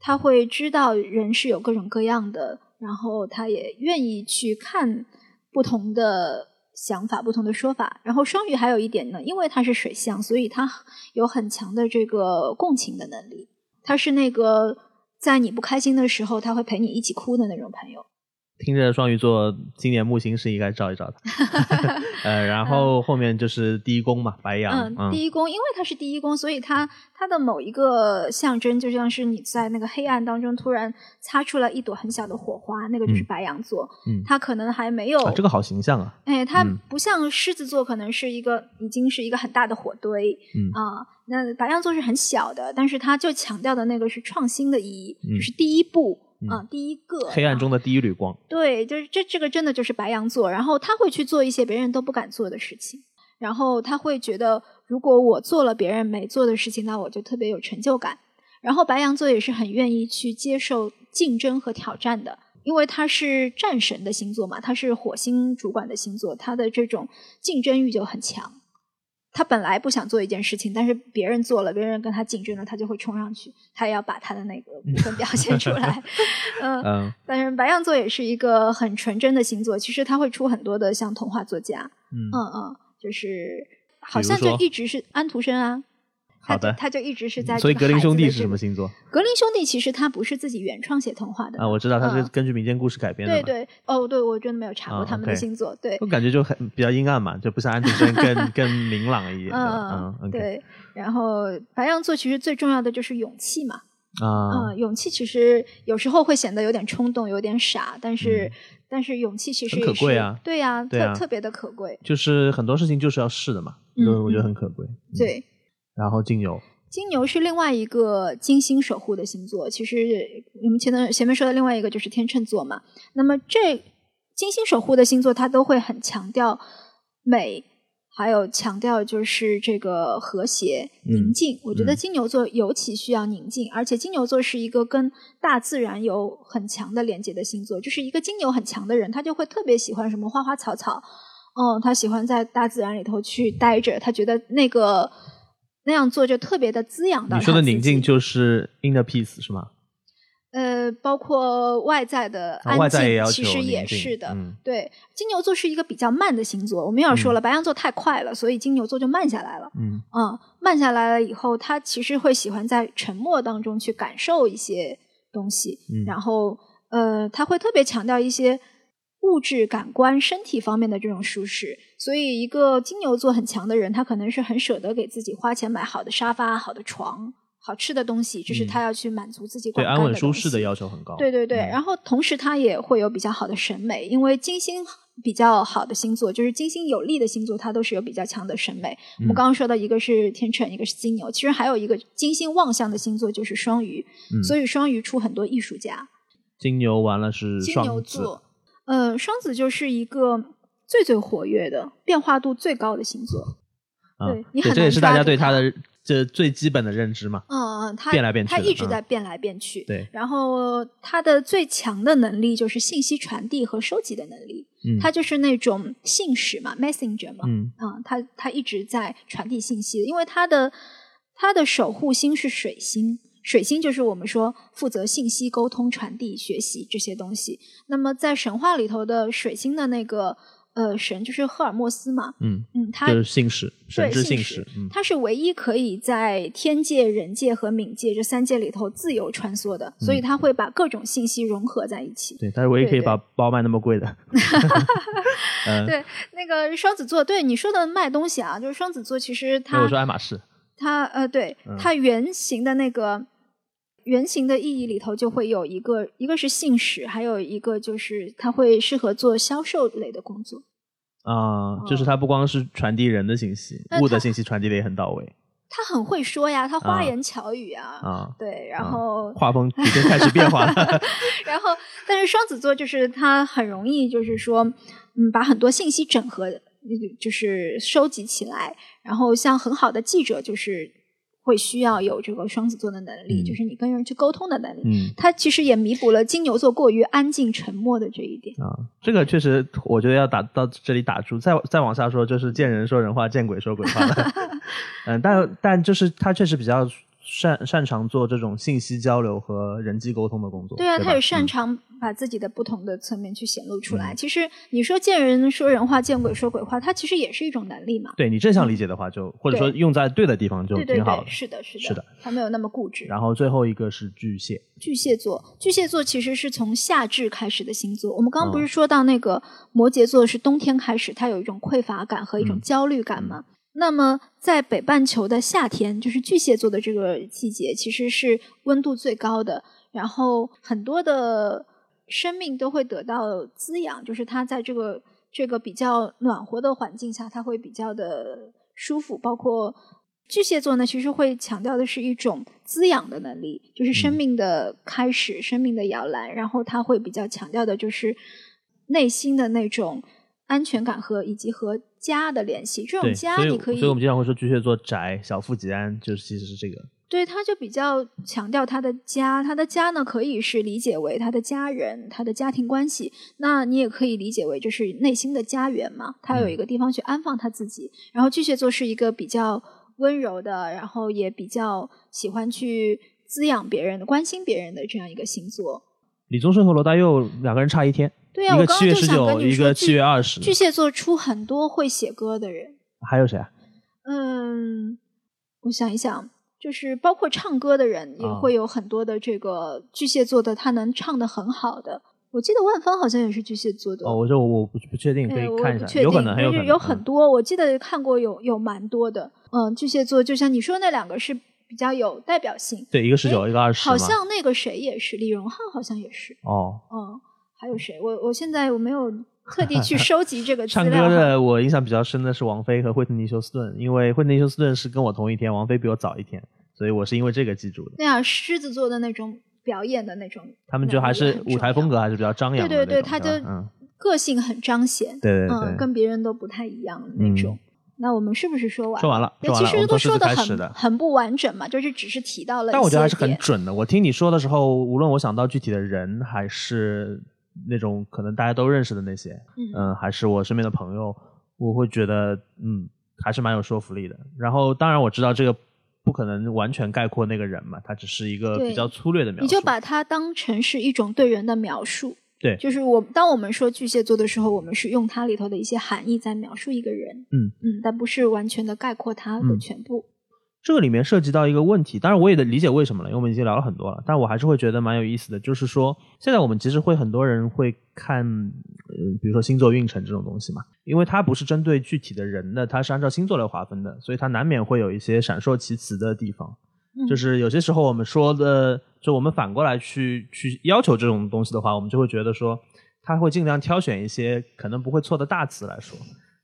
[SPEAKER 2] 他会知道人是有各种各样的，然后他也愿意去看不同的想法、不同的说法。然后双鱼还有一点呢，因为他是水象，所以他有很强的这个共情的能力。他是那个在你不开心的时候，他会陪你一起哭的那种朋友。
[SPEAKER 1] 听着，双鱼座今年木星是应该照一照的。(laughs) 呃，然后后面就是第一宫嘛，白羊。
[SPEAKER 2] 嗯，第一宫，因为它是第一宫，所以它它的某一个象征，就像是你在那个黑暗当中突然擦出了一朵很小的火花，那个就是白羊座。嗯，它可能还没有
[SPEAKER 1] 这个好形象啊。
[SPEAKER 2] 哎，它不像狮子座，可能是一个已经是一个很大的火堆。
[SPEAKER 1] 嗯
[SPEAKER 2] 啊，那白羊座是很小的，但是它就强调的那个是创新的意义，就是第一步。啊，第一个
[SPEAKER 1] 黑暗中的第一缕光，
[SPEAKER 2] 对，就是这这个真的就是白羊座，然后他会去做一些别人都不敢做的事情，然后他会觉得如果我做了别人没做的事情，那我就特别有成就感。然后白羊座也是很愿意去接受竞争和挑战的，因为他是战神的星座嘛，他是火星主管的星座，他的这种竞争欲就很强。他本来不想做一件事情，但是别人做了，别人跟他竞争了，他就会冲上去，他也要把他的那个部分表现出来。(laughs) 嗯，
[SPEAKER 1] 嗯
[SPEAKER 2] 但是白羊座也是一个很纯真的星座，其实他会出很多的像童话作家，
[SPEAKER 1] 嗯，
[SPEAKER 2] 嗯嗯，就是好像就一直是安徒生啊。他
[SPEAKER 1] 好的
[SPEAKER 2] 他就一直是在
[SPEAKER 1] 所以格林兄弟是什么星座
[SPEAKER 2] 格林兄弟其实他不是自己原创写童话的
[SPEAKER 1] 啊？我知道他是
[SPEAKER 2] 嗯
[SPEAKER 1] 根据民间故事改编的嘛。
[SPEAKER 2] 对对哦，对我真的没有查过
[SPEAKER 1] 啊
[SPEAKER 2] 他们的星座，对
[SPEAKER 1] 我，感觉就很比较阴暗嘛，就不像安徒生 (laughs) 更更明朗一点的。
[SPEAKER 2] 嗯
[SPEAKER 1] 嗯
[SPEAKER 2] 对。然后白羊座其实最重要的就是勇气嘛，
[SPEAKER 1] 啊，
[SPEAKER 2] 嗯，勇气其实有时候会显得有点冲动，有点傻，但是、
[SPEAKER 1] 嗯
[SPEAKER 2] 但是勇气其实
[SPEAKER 1] 很
[SPEAKER 2] 也是
[SPEAKER 1] 可贵啊
[SPEAKER 2] 对呀、
[SPEAKER 1] 对啊
[SPEAKER 2] 特特别的可贵，
[SPEAKER 1] 就是很多事情就是要试的嘛，
[SPEAKER 2] 嗯
[SPEAKER 1] 我觉得
[SPEAKER 2] 嗯
[SPEAKER 1] 很可贵。嗯。
[SPEAKER 2] 对。
[SPEAKER 1] 然后金牛，
[SPEAKER 2] 金牛是另外一个金星守护的星座，其实我们前段前面说的另外一个就是天秤座嘛。那么这金星守护的星座，它都会很强调美，还有强调就是这个和谐、
[SPEAKER 1] 嗯
[SPEAKER 2] 宁静。我觉得
[SPEAKER 1] 嗯
[SPEAKER 2] 金牛座尤其需要宁静，而且金牛座是一个跟大自然有很强的连接的星座，就是一个金牛很强的人，他就会特别喜欢什么花花草草。嗯，他喜欢在大自然里头去待着，他觉得那个那样做就特别的滋养到
[SPEAKER 1] 你说的宁静就是 inner peace 是吗？
[SPEAKER 2] 呃，包括外在的安静，其实也是的。
[SPEAKER 1] 嗯
[SPEAKER 2] 对，金牛座是一个比较慢的星座，我们要说了，白羊座太快了，所以金牛座就慢下来了。
[SPEAKER 1] 嗯
[SPEAKER 2] 嗯，慢下来了以后，他其实会喜欢在沉默当中去感受一些东西，
[SPEAKER 1] 嗯
[SPEAKER 2] 然后呃，他会特别强调一些物质、感官、身体方面的这种舒适。所以，一个金牛座很强的人，他可能是很舍得给自己花钱买好的沙发、好的床、好吃的东西，这是
[SPEAKER 1] 嗯
[SPEAKER 2] 他要去满足自己
[SPEAKER 1] 对，
[SPEAKER 2] 广
[SPEAKER 1] 安稳舒适的要求很高。
[SPEAKER 2] 对对对，
[SPEAKER 1] 嗯
[SPEAKER 2] 然后同时他也会有比较好的审美，因为金星比较好的星座，就是金星有利的星座，它都是有比较强的审美。我们
[SPEAKER 1] 嗯
[SPEAKER 2] 刚刚说的一个是天秤，一个是金牛，其实还有一个金星旺相的星座就是双鱼，
[SPEAKER 1] 嗯
[SPEAKER 2] 所以双鱼出很多艺术家。
[SPEAKER 1] 金牛完了是
[SPEAKER 2] 金牛座，呃，双子就是一个最最活跃的、变化度最高的星座。
[SPEAKER 1] 啊
[SPEAKER 2] 对你很
[SPEAKER 1] 这也是大家对
[SPEAKER 2] 它
[SPEAKER 1] 他的这最基本的认知嘛。
[SPEAKER 2] 嗯嗯，它
[SPEAKER 1] 变来变去的
[SPEAKER 2] 它一直
[SPEAKER 1] 嗯
[SPEAKER 2] 在变来变去。
[SPEAKER 1] 对，
[SPEAKER 2] 然后它的最强的能力就是信息传递和收集的能力。
[SPEAKER 1] 嗯，
[SPEAKER 2] 它就是那种信使嘛，messenger 嘛，
[SPEAKER 1] 嗯
[SPEAKER 2] 啊，它它一直在传递信息，因为它的它的守护星是水星，水星就是我们说负责信息沟通、传递、学习这些东西。那么在神话里头的水星的那个呃神就是赫尔墨斯嘛，
[SPEAKER 1] 嗯，
[SPEAKER 2] 嗯，他
[SPEAKER 1] 就是信使，神之
[SPEAKER 2] 对信
[SPEAKER 1] 信使，嗯
[SPEAKER 2] 他是唯一可以在天界、人界和冥界这三界里头自由穿梭的，所以他会把各种信息融合在一起。
[SPEAKER 1] 对，他是唯一可以把包卖那么贵的。(laughs) 嗯，
[SPEAKER 2] 对，那个双子座，对你说的卖东西啊，就是双子座，其实它
[SPEAKER 1] 那我说爱马仕，
[SPEAKER 2] 它呃，对
[SPEAKER 1] 嗯
[SPEAKER 2] 它原型的那个原型的意义里头就会有一个，一个是信使，还有一个就是它会适合做销售类的工作。
[SPEAKER 1] 啊，就是它不光是传递人的信息，物的信息传递的也很到位
[SPEAKER 2] 他很会说呀，他花
[SPEAKER 1] 啊
[SPEAKER 2] 言巧语啊，
[SPEAKER 1] 啊。
[SPEAKER 2] 对，然
[SPEAKER 1] 啊
[SPEAKER 2] 后
[SPEAKER 1] 画风已经开始变化了。(laughs)
[SPEAKER 2] 然后，但是双子座就是他很容易，就是说，嗯，把很多信息整合，就是收集起来，然后像很好的记者，就是会需要有这个双子座的能力，
[SPEAKER 1] 嗯
[SPEAKER 2] 就是你跟人去沟通的能力。
[SPEAKER 1] 嗯
[SPEAKER 2] 它其实也弥补了金牛座过于安静沉默的这一点。
[SPEAKER 1] 啊，这个确实，我觉得要打到这里打住，再再往下说就是见人说人话，见鬼说鬼话了。(laughs) 嗯，但但就是他确实比较擅擅长做这种信息交流和人际沟通的工作。
[SPEAKER 2] 对啊，
[SPEAKER 1] 吧
[SPEAKER 2] 他也擅
[SPEAKER 1] 嗯
[SPEAKER 2] 长把自己的不同的层面去显露出来。
[SPEAKER 1] 嗯
[SPEAKER 2] 其实你说见人说人话，见鬼说鬼话，它其实也是一种能力嘛。
[SPEAKER 1] 对你正向理解的话就，或者说用在对的地方就
[SPEAKER 2] 对对对，
[SPEAKER 1] 挺好的。
[SPEAKER 2] 是的，是的，
[SPEAKER 1] 是的，
[SPEAKER 2] 他没有那么固执。
[SPEAKER 1] 然后最后一个是巨蟹，
[SPEAKER 2] 巨蟹座，巨蟹座其实是从夏至开始的星座。我们刚刚不
[SPEAKER 1] 嗯
[SPEAKER 2] 是说到那个摩羯座是冬天开始，它有一种匮乏感和一种
[SPEAKER 1] 嗯
[SPEAKER 2] 焦虑感嘛？那么在北半球的夏天，就是巨蟹座的这个季节，其实是温度最高的，然后很多的生命都会得到滋养，就是它在这个这个比较暖和的环境下，它会比较的舒服，包括。巨蟹座呢，其实会强调的是一种滋养的能力，就是生
[SPEAKER 1] 嗯
[SPEAKER 2] 命的开始、生命的摇篮。然后他会比较强调的就是内心的那种安全感和以及和家的联系。这种家你可以
[SPEAKER 1] 所以我们经常会说巨蟹座宅，小富即安，就是其实是这个。
[SPEAKER 2] 对，他就比较强调他的家，他的家呢可以是理解为他的家人，他的家庭关系，那你也可以理解为就是内心的家园嘛，他有一个地方去安放他自己。然后巨蟹座是一个比较温柔的，然后也比较喜欢去滋养别人的、关心别人的这样一个星座。
[SPEAKER 1] 李宗盛和罗大佑两个人差一天，
[SPEAKER 2] 对呀、
[SPEAKER 1] 一个
[SPEAKER 2] 我刚
[SPEAKER 1] 七月十九，
[SPEAKER 2] 刚就想跟你
[SPEAKER 1] 一个
[SPEAKER 2] 说，
[SPEAKER 1] 七月二十，
[SPEAKER 2] 巨蟹座出很多会写歌的人，
[SPEAKER 1] 还有谁啊？
[SPEAKER 2] 嗯，我想一想，就是包括唱歌的人也
[SPEAKER 1] 啊
[SPEAKER 2] 会有很多的这个巨蟹座的，他能唱的很好的。我记得万芳好像也是巨蟹座的。
[SPEAKER 1] 哦，我说我我不不确定，可以看一下，有可能，很有可能，
[SPEAKER 2] 有很
[SPEAKER 1] 嗯
[SPEAKER 2] 多，我记得看过有有蛮多的。嗯，巨蟹座就像你说那两个是比较有代表性，
[SPEAKER 1] 对，一个十九，一个二十，
[SPEAKER 2] 好像那个谁也是，李荣浩好像也是。
[SPEAKER 1] 哦。
[SPEAKER 2] 嗯，还有谁？我我现在我没有特地去 (laughs) 收集这个资
[SPEAKER 1] 唱。歌的我印象比较深的是王菲和惠特尼休斯顿，因为惠特尼休斯顿是跟我同一天，王菲比我早一天，所以我是因为这个记住的。
[SPEAKER 2] 对啊狮子座的那种表演的那种，
[SPEAKER 1] 他们就还是舞台风格还是比较张扬的
[SPEAKER 2] 对对对，他就个性很彰显，
[SPEAKER 1] 对对对
[SPEAKER 2] 嗯，跟别人都不太一样的那种。那我们是不是说完？
[SPEAKER 1] 说完了
[SPEAKER 2] 其实都说的很很不完整嘛，就是只是提到了。
[SPEAKER 1] 但我觉得还是很准的。我听你说的时候，无论我想到具体的人，还是那种可能大家都认识的那些，
[SPEAKER 2] 嗯
[SPEAKER 1] 嗯，还是我身边的朋友，我会觉得嗯，还是蛮有说服力的。然后，当然我知道这个不可能完全概括那个人嘛，他只是一个比较粗略的描述。
[SPEAKER 2] 你就把它当成是一种对人的描述。
[SPEAKER 1] 对
[SPEAKER 2] 就是我当我们说巨蟹座的时候，我们是用它里头的一些含义在描述一个人，
[SPEAKER 1] 嗯
[SPEAKER 2] 嗯，但不是完全的概括他的
[SPEAKER 1] 嗯
[SPEAKER 2] 全部。
[SPEAKER 1] 这个里面涉及到一个问题，当然我也得理解为什么了，因为我们已经聊了很多了，但我还是会觉得蛮有意思的，就是说现在我们其实会很多人会看，呃，比如说星座运程这种东西嘛，因为它不是针对具体的人的，它是按照星座来划分的，所以它难免会有一些闪烁其词的地方。
[SPEAKER 2] 嗯
[SPEAKER 1] 就是有些时候我们说的，就我们反过来去去要求这种东西的话，我们就会觉得说，他会尽量挑选一些可能不会错的大词来说，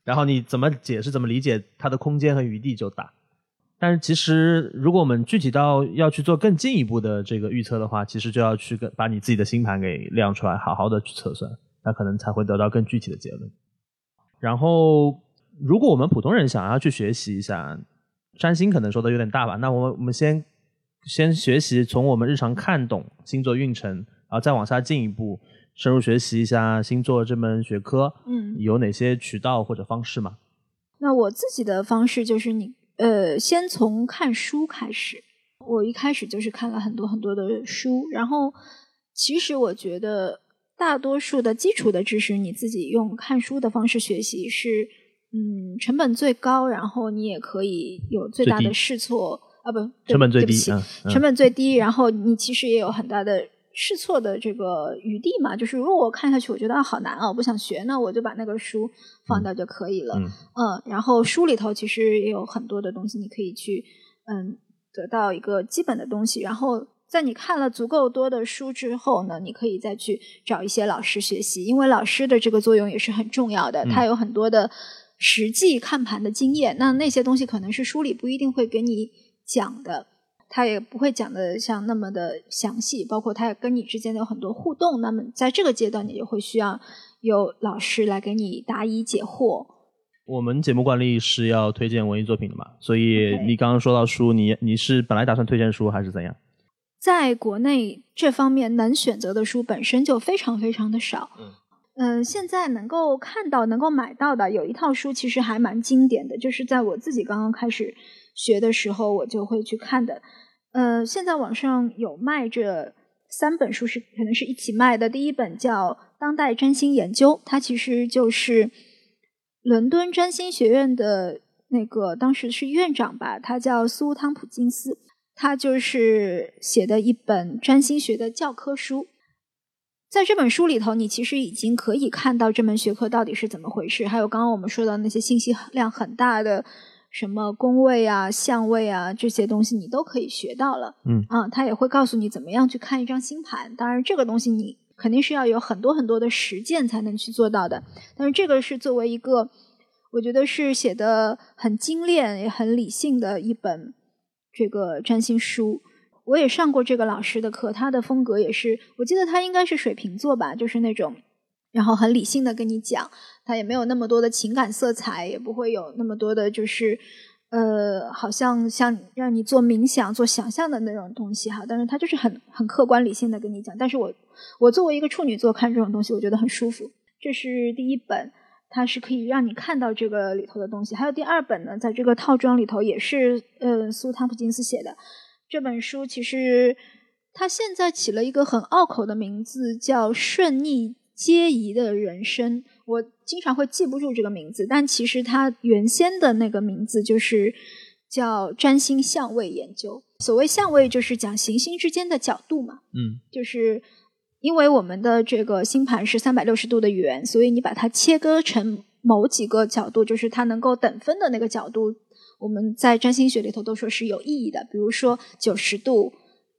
[SPEAKER 1] 然后你怎么解释、怎么理解，它的空间和余地就大。但是其实，如果我们具体到要去做更进一步的这个预测的话，其实就要去跟把你自己的星盘给亮出来，好好的去测算，那可能才会得到更具体的结论。然后，如果我们普通人想要去学习一下占星，可能说的有点大吧。那我们我们先先学习从我们日常看懂星座运程，然后再往下进一步深入学习一下星座这门学科，
[SPEAKER 2] 嗯，
[SPEAKER 1] 有哪些渠道或者方式吗？
[SPEAKER 2] 那我自己的方式就是你呃，先从看书开始。我一开始就是看了很多很多的书，然后其实我觉得大多数的基础的知识，你自己用看书的方式学习是嗯成本最高，然后你也可以有最大的试错啊不
[SPEAKER 1] 成本最低
[SPEAKER 2] 成本最低，然后你其实也有很大的试错的这个余地嘛。就是如果我看下去，我觉得啊好难啊，我不想学，那我就把那个书放掉就可以了。
[SPEAKER 1] 嗯
[SPEAKER 2] 嗯，然后书里头其实也有很多的东西，你可以去嗯得到一个基本的东西，然后在你看了足够多的书之后呢，你可以再去找一些老师学习，因为老师的这个作用也是很重要的，
[SPEAKER 1] 嗯
[SPEAKER 2] 他有很多的实际看盘的经验，那那些东西可能是书里不一定会给你讲的。他也不会讲的像那么的详细，包括他也跟你之间有很多互动。那么在这个阶段，你就会需要有老师来给你答疑解惑。
[SPEAKER 1] 我们节目惯例是要推荐文艺作品的嘛，所以你刚刚说到书，你你是本来打算推荐书还是怎样？
[SPEAKER 2] 在国内这方面能选择的书本身就非常非常的少。
[SPEAKER 1] 嗯
[SPEAKER 2] 呃现在能够看到、能够买到的有一套书，其实还蛮经典的，就是在我自己刚刚开始学的时候，我就会去看的。呃，现在网上有卖这三本书是可能是一起卖的。第一本叫《当代占星研究》，它其实就是伦敦占星学院的那个当时是院长吧，他叫苏汤普金斯，他就是写的一本占星学的教科书。在这本书里头，你其实已经可以看到这门学科到底是怎么回事，还有刚刚我们说到那些信息量很大的什么宫位啊、相位啊这些东西，你都可以学到了。
[SPEAKER 1] 嗯
[SPEAKER 2] 啊，他也会告诉你怎么样去看一张星盘。当然，这个东西你肯定是要有很多很多的实践才能去做到的。但是这个是作为一个，我觉得是写的很精炼也很理性的一本这个占星书。我也上过这个老师的课，他的风格也是，我记得他应该是水瓶座吧，就是那种，然后很理性的跟你讲，他也没有那么多的情感色彩，也不会有那么多的就是，呃，好像像让你做冥想、做想象的那种东西哈，但是它就是很很客观理性的跟你讲。但是我我作为一个处女座看这种东西，我觉得很舒服。这是第一本，它是可以让你看到这个里头的东西。还有第二本呢，在这个套装里头也是呃苏汤普金斯写的这本书，其实它现在起了一个很拗口的名字，叫《顺逆皆宜的人生》。我经常会记不住这个名字，但其实它原先的那个名字就是叫占星相位研究。所谓相位，就是讲行星之间的角度嘛。
[SPEAKER 1] 嗯，
[SPEAKER 2] 就是因为我们的这个星盘是三百六十度的圆，所以你把它切割成某几个角度，就是它能够等分的那个角度，我们在占星学里头都说是有意义的。比如说九十度。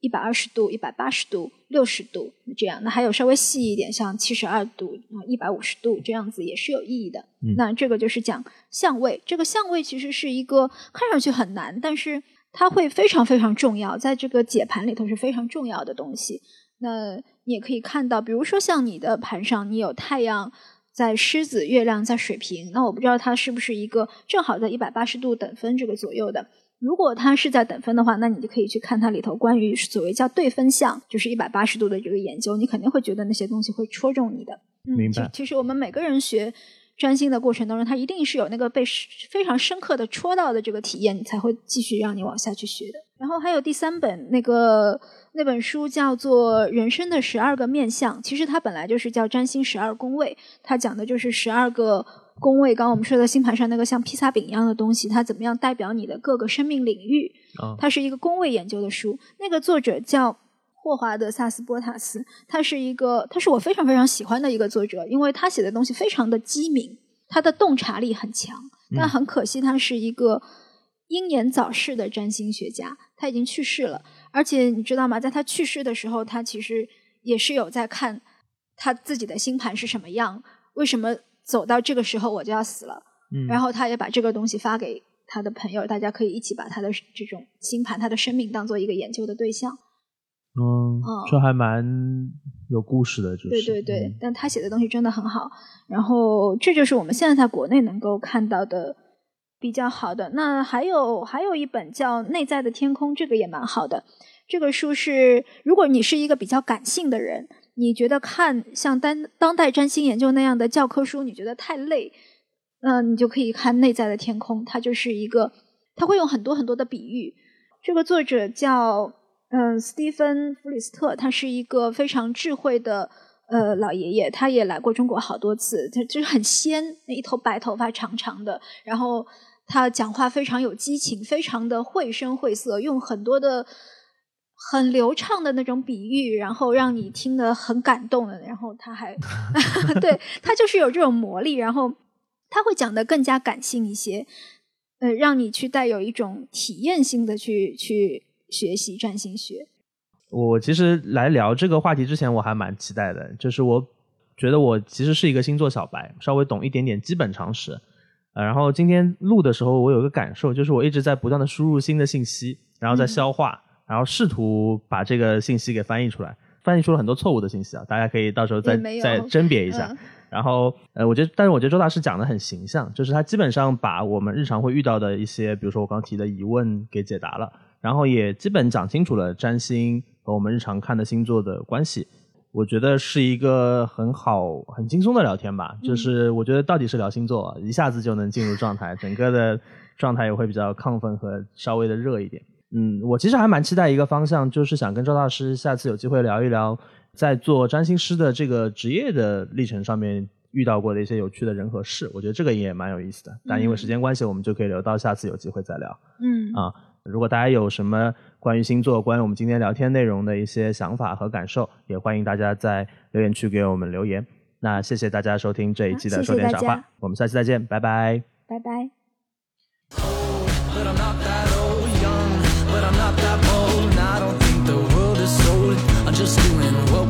[SPEAKER 2] 一百二十度、一百八十度、六十度这样，那还有稍微细一点，像七十二度啊、一百五十度这样子也是有意义的。那这个就是讲相位，这个相位其实是一个看上去很难，但是它会非常非常重要，在这个解盘里头是非常重要的东西。那你也可以看到，比如说像你的盘上，你有太阳在狮子，月亮在水瓶，那我不知道它是不是一个正好在一百八十度等分这个左右的。如果它是在等分的话，那你就可以去看它里头关于所谓叫对分项，就是一百八十度的这个研究，你肯定会觉得那些东西会戳中你的。
[SPEAKER 1] 嗯明白。
[SPEAKER 2] 其实我们每个人学占星的过程当中，它一定是有那个被非常深刻的戳到的这个体验，你才会继续让你往下去学的。然后还有第三本那个那本书叫做《人生的十二个面相》，其实它本来就是叫占星十二宫位，它讲的就是十二个。宫位，刚刚我们说的星盘上那个像披萨饼一样的东西，它怎么样代表你的各个生命领域？它是一个宫位研究的书。那个作者叫霍华德·萨斯波塔斯，他是一个，他是我非常非常喜欢的一个作者，因为他写的东西非常的机敏，他的洞察力很强。但很可惜，他是一个英年早逝的占星学家，他已经去世了。而且你知道吗？在他去世的时候，他其实也是有在看他自己的星盘是什么样，为什么？走到这个时候我就要死了，然后他也把这个东西发给他的朋友，大家可以一起把他的这种星盘、他的生命当做一个研究的对象。
[SPEAKER 1] 嗯，这还蛮有故事的，就是
[SPEAKER 2] 对对对，但他写的东西真的很好。然后这就是我们现在在国内能够看到的比较好的。那还有还有一本叫《内在的天空》，这个也蛮好的。这个书是如果你是一个比较感性的人。你觉得看像当当代占星研究那样的教科书，你觉得太累，嗯，你就可以看《内在的天空》，它就是一个，他会用很多很多的比喻。这个作者叫嗯斯蒂芬·弗里斯特，他是一个非常智慧的呃老爷爷，他也来过中国好多次，他就是很仙，一头白头发长长的，然后他讲话非常有激情，非常的绘声绘色，用很多的。很流畅的那种比喻，然后让你听得很感动的，然后他还，(laughs) 对他就是有这种魔力，然后他会讲的更加感性一些，呃，让你去带有一种体验性的去去学习占星学。
[SPEAKER 1] 我其实来聊这个话题之前，我还蛮期待的，就是我觉得我其实是一个星座小白，稍微懂一点点基本常识，呃，然后今天录的时候，我有个感受，就是我一直在不断的输入新的信息，然后在消化。然后试图把这个信息给翻译出来，翻译出了很多错误的信息啊！大家可以到时候再再甄别一下。然后，呃，我觉得，但是我觉得周大师讲的很形象，就是他基本上把我们日常会遇到的一些，比如说我刚提的疑问给解答了，然后也基本讲清楚了占星和我们日常看的星座的关系。我觉得是一个很好、很轻松的聊天吧。就是我觉得到底是聊星座，一下子就能进入状态，整个的状态也会比较亢奋和稍微的热一点。嗯，我其实还蛮期待一个方向，就是想跟赵大师下次有机会聊一聊，在做占星师的这个职业的历程上面遇到过的一些有趣的人和事。我觉得这个也蛮有意思的，但因为时间关系，我们就可以留到下次有机会再聊。
[SPEAKER 2] 嗯，
[SPEAKER 1] 啊，如果大家有什么关于星座、关于我们今天聊天内容的一些想法和感受，也欢迎大家在留言区给我们留言。那谢谢大家收听这一期的说点傻话，我们下期再见，拜拜，
[SPEAKER 2] 拜拜。
[SPEAKER 3] Just doing what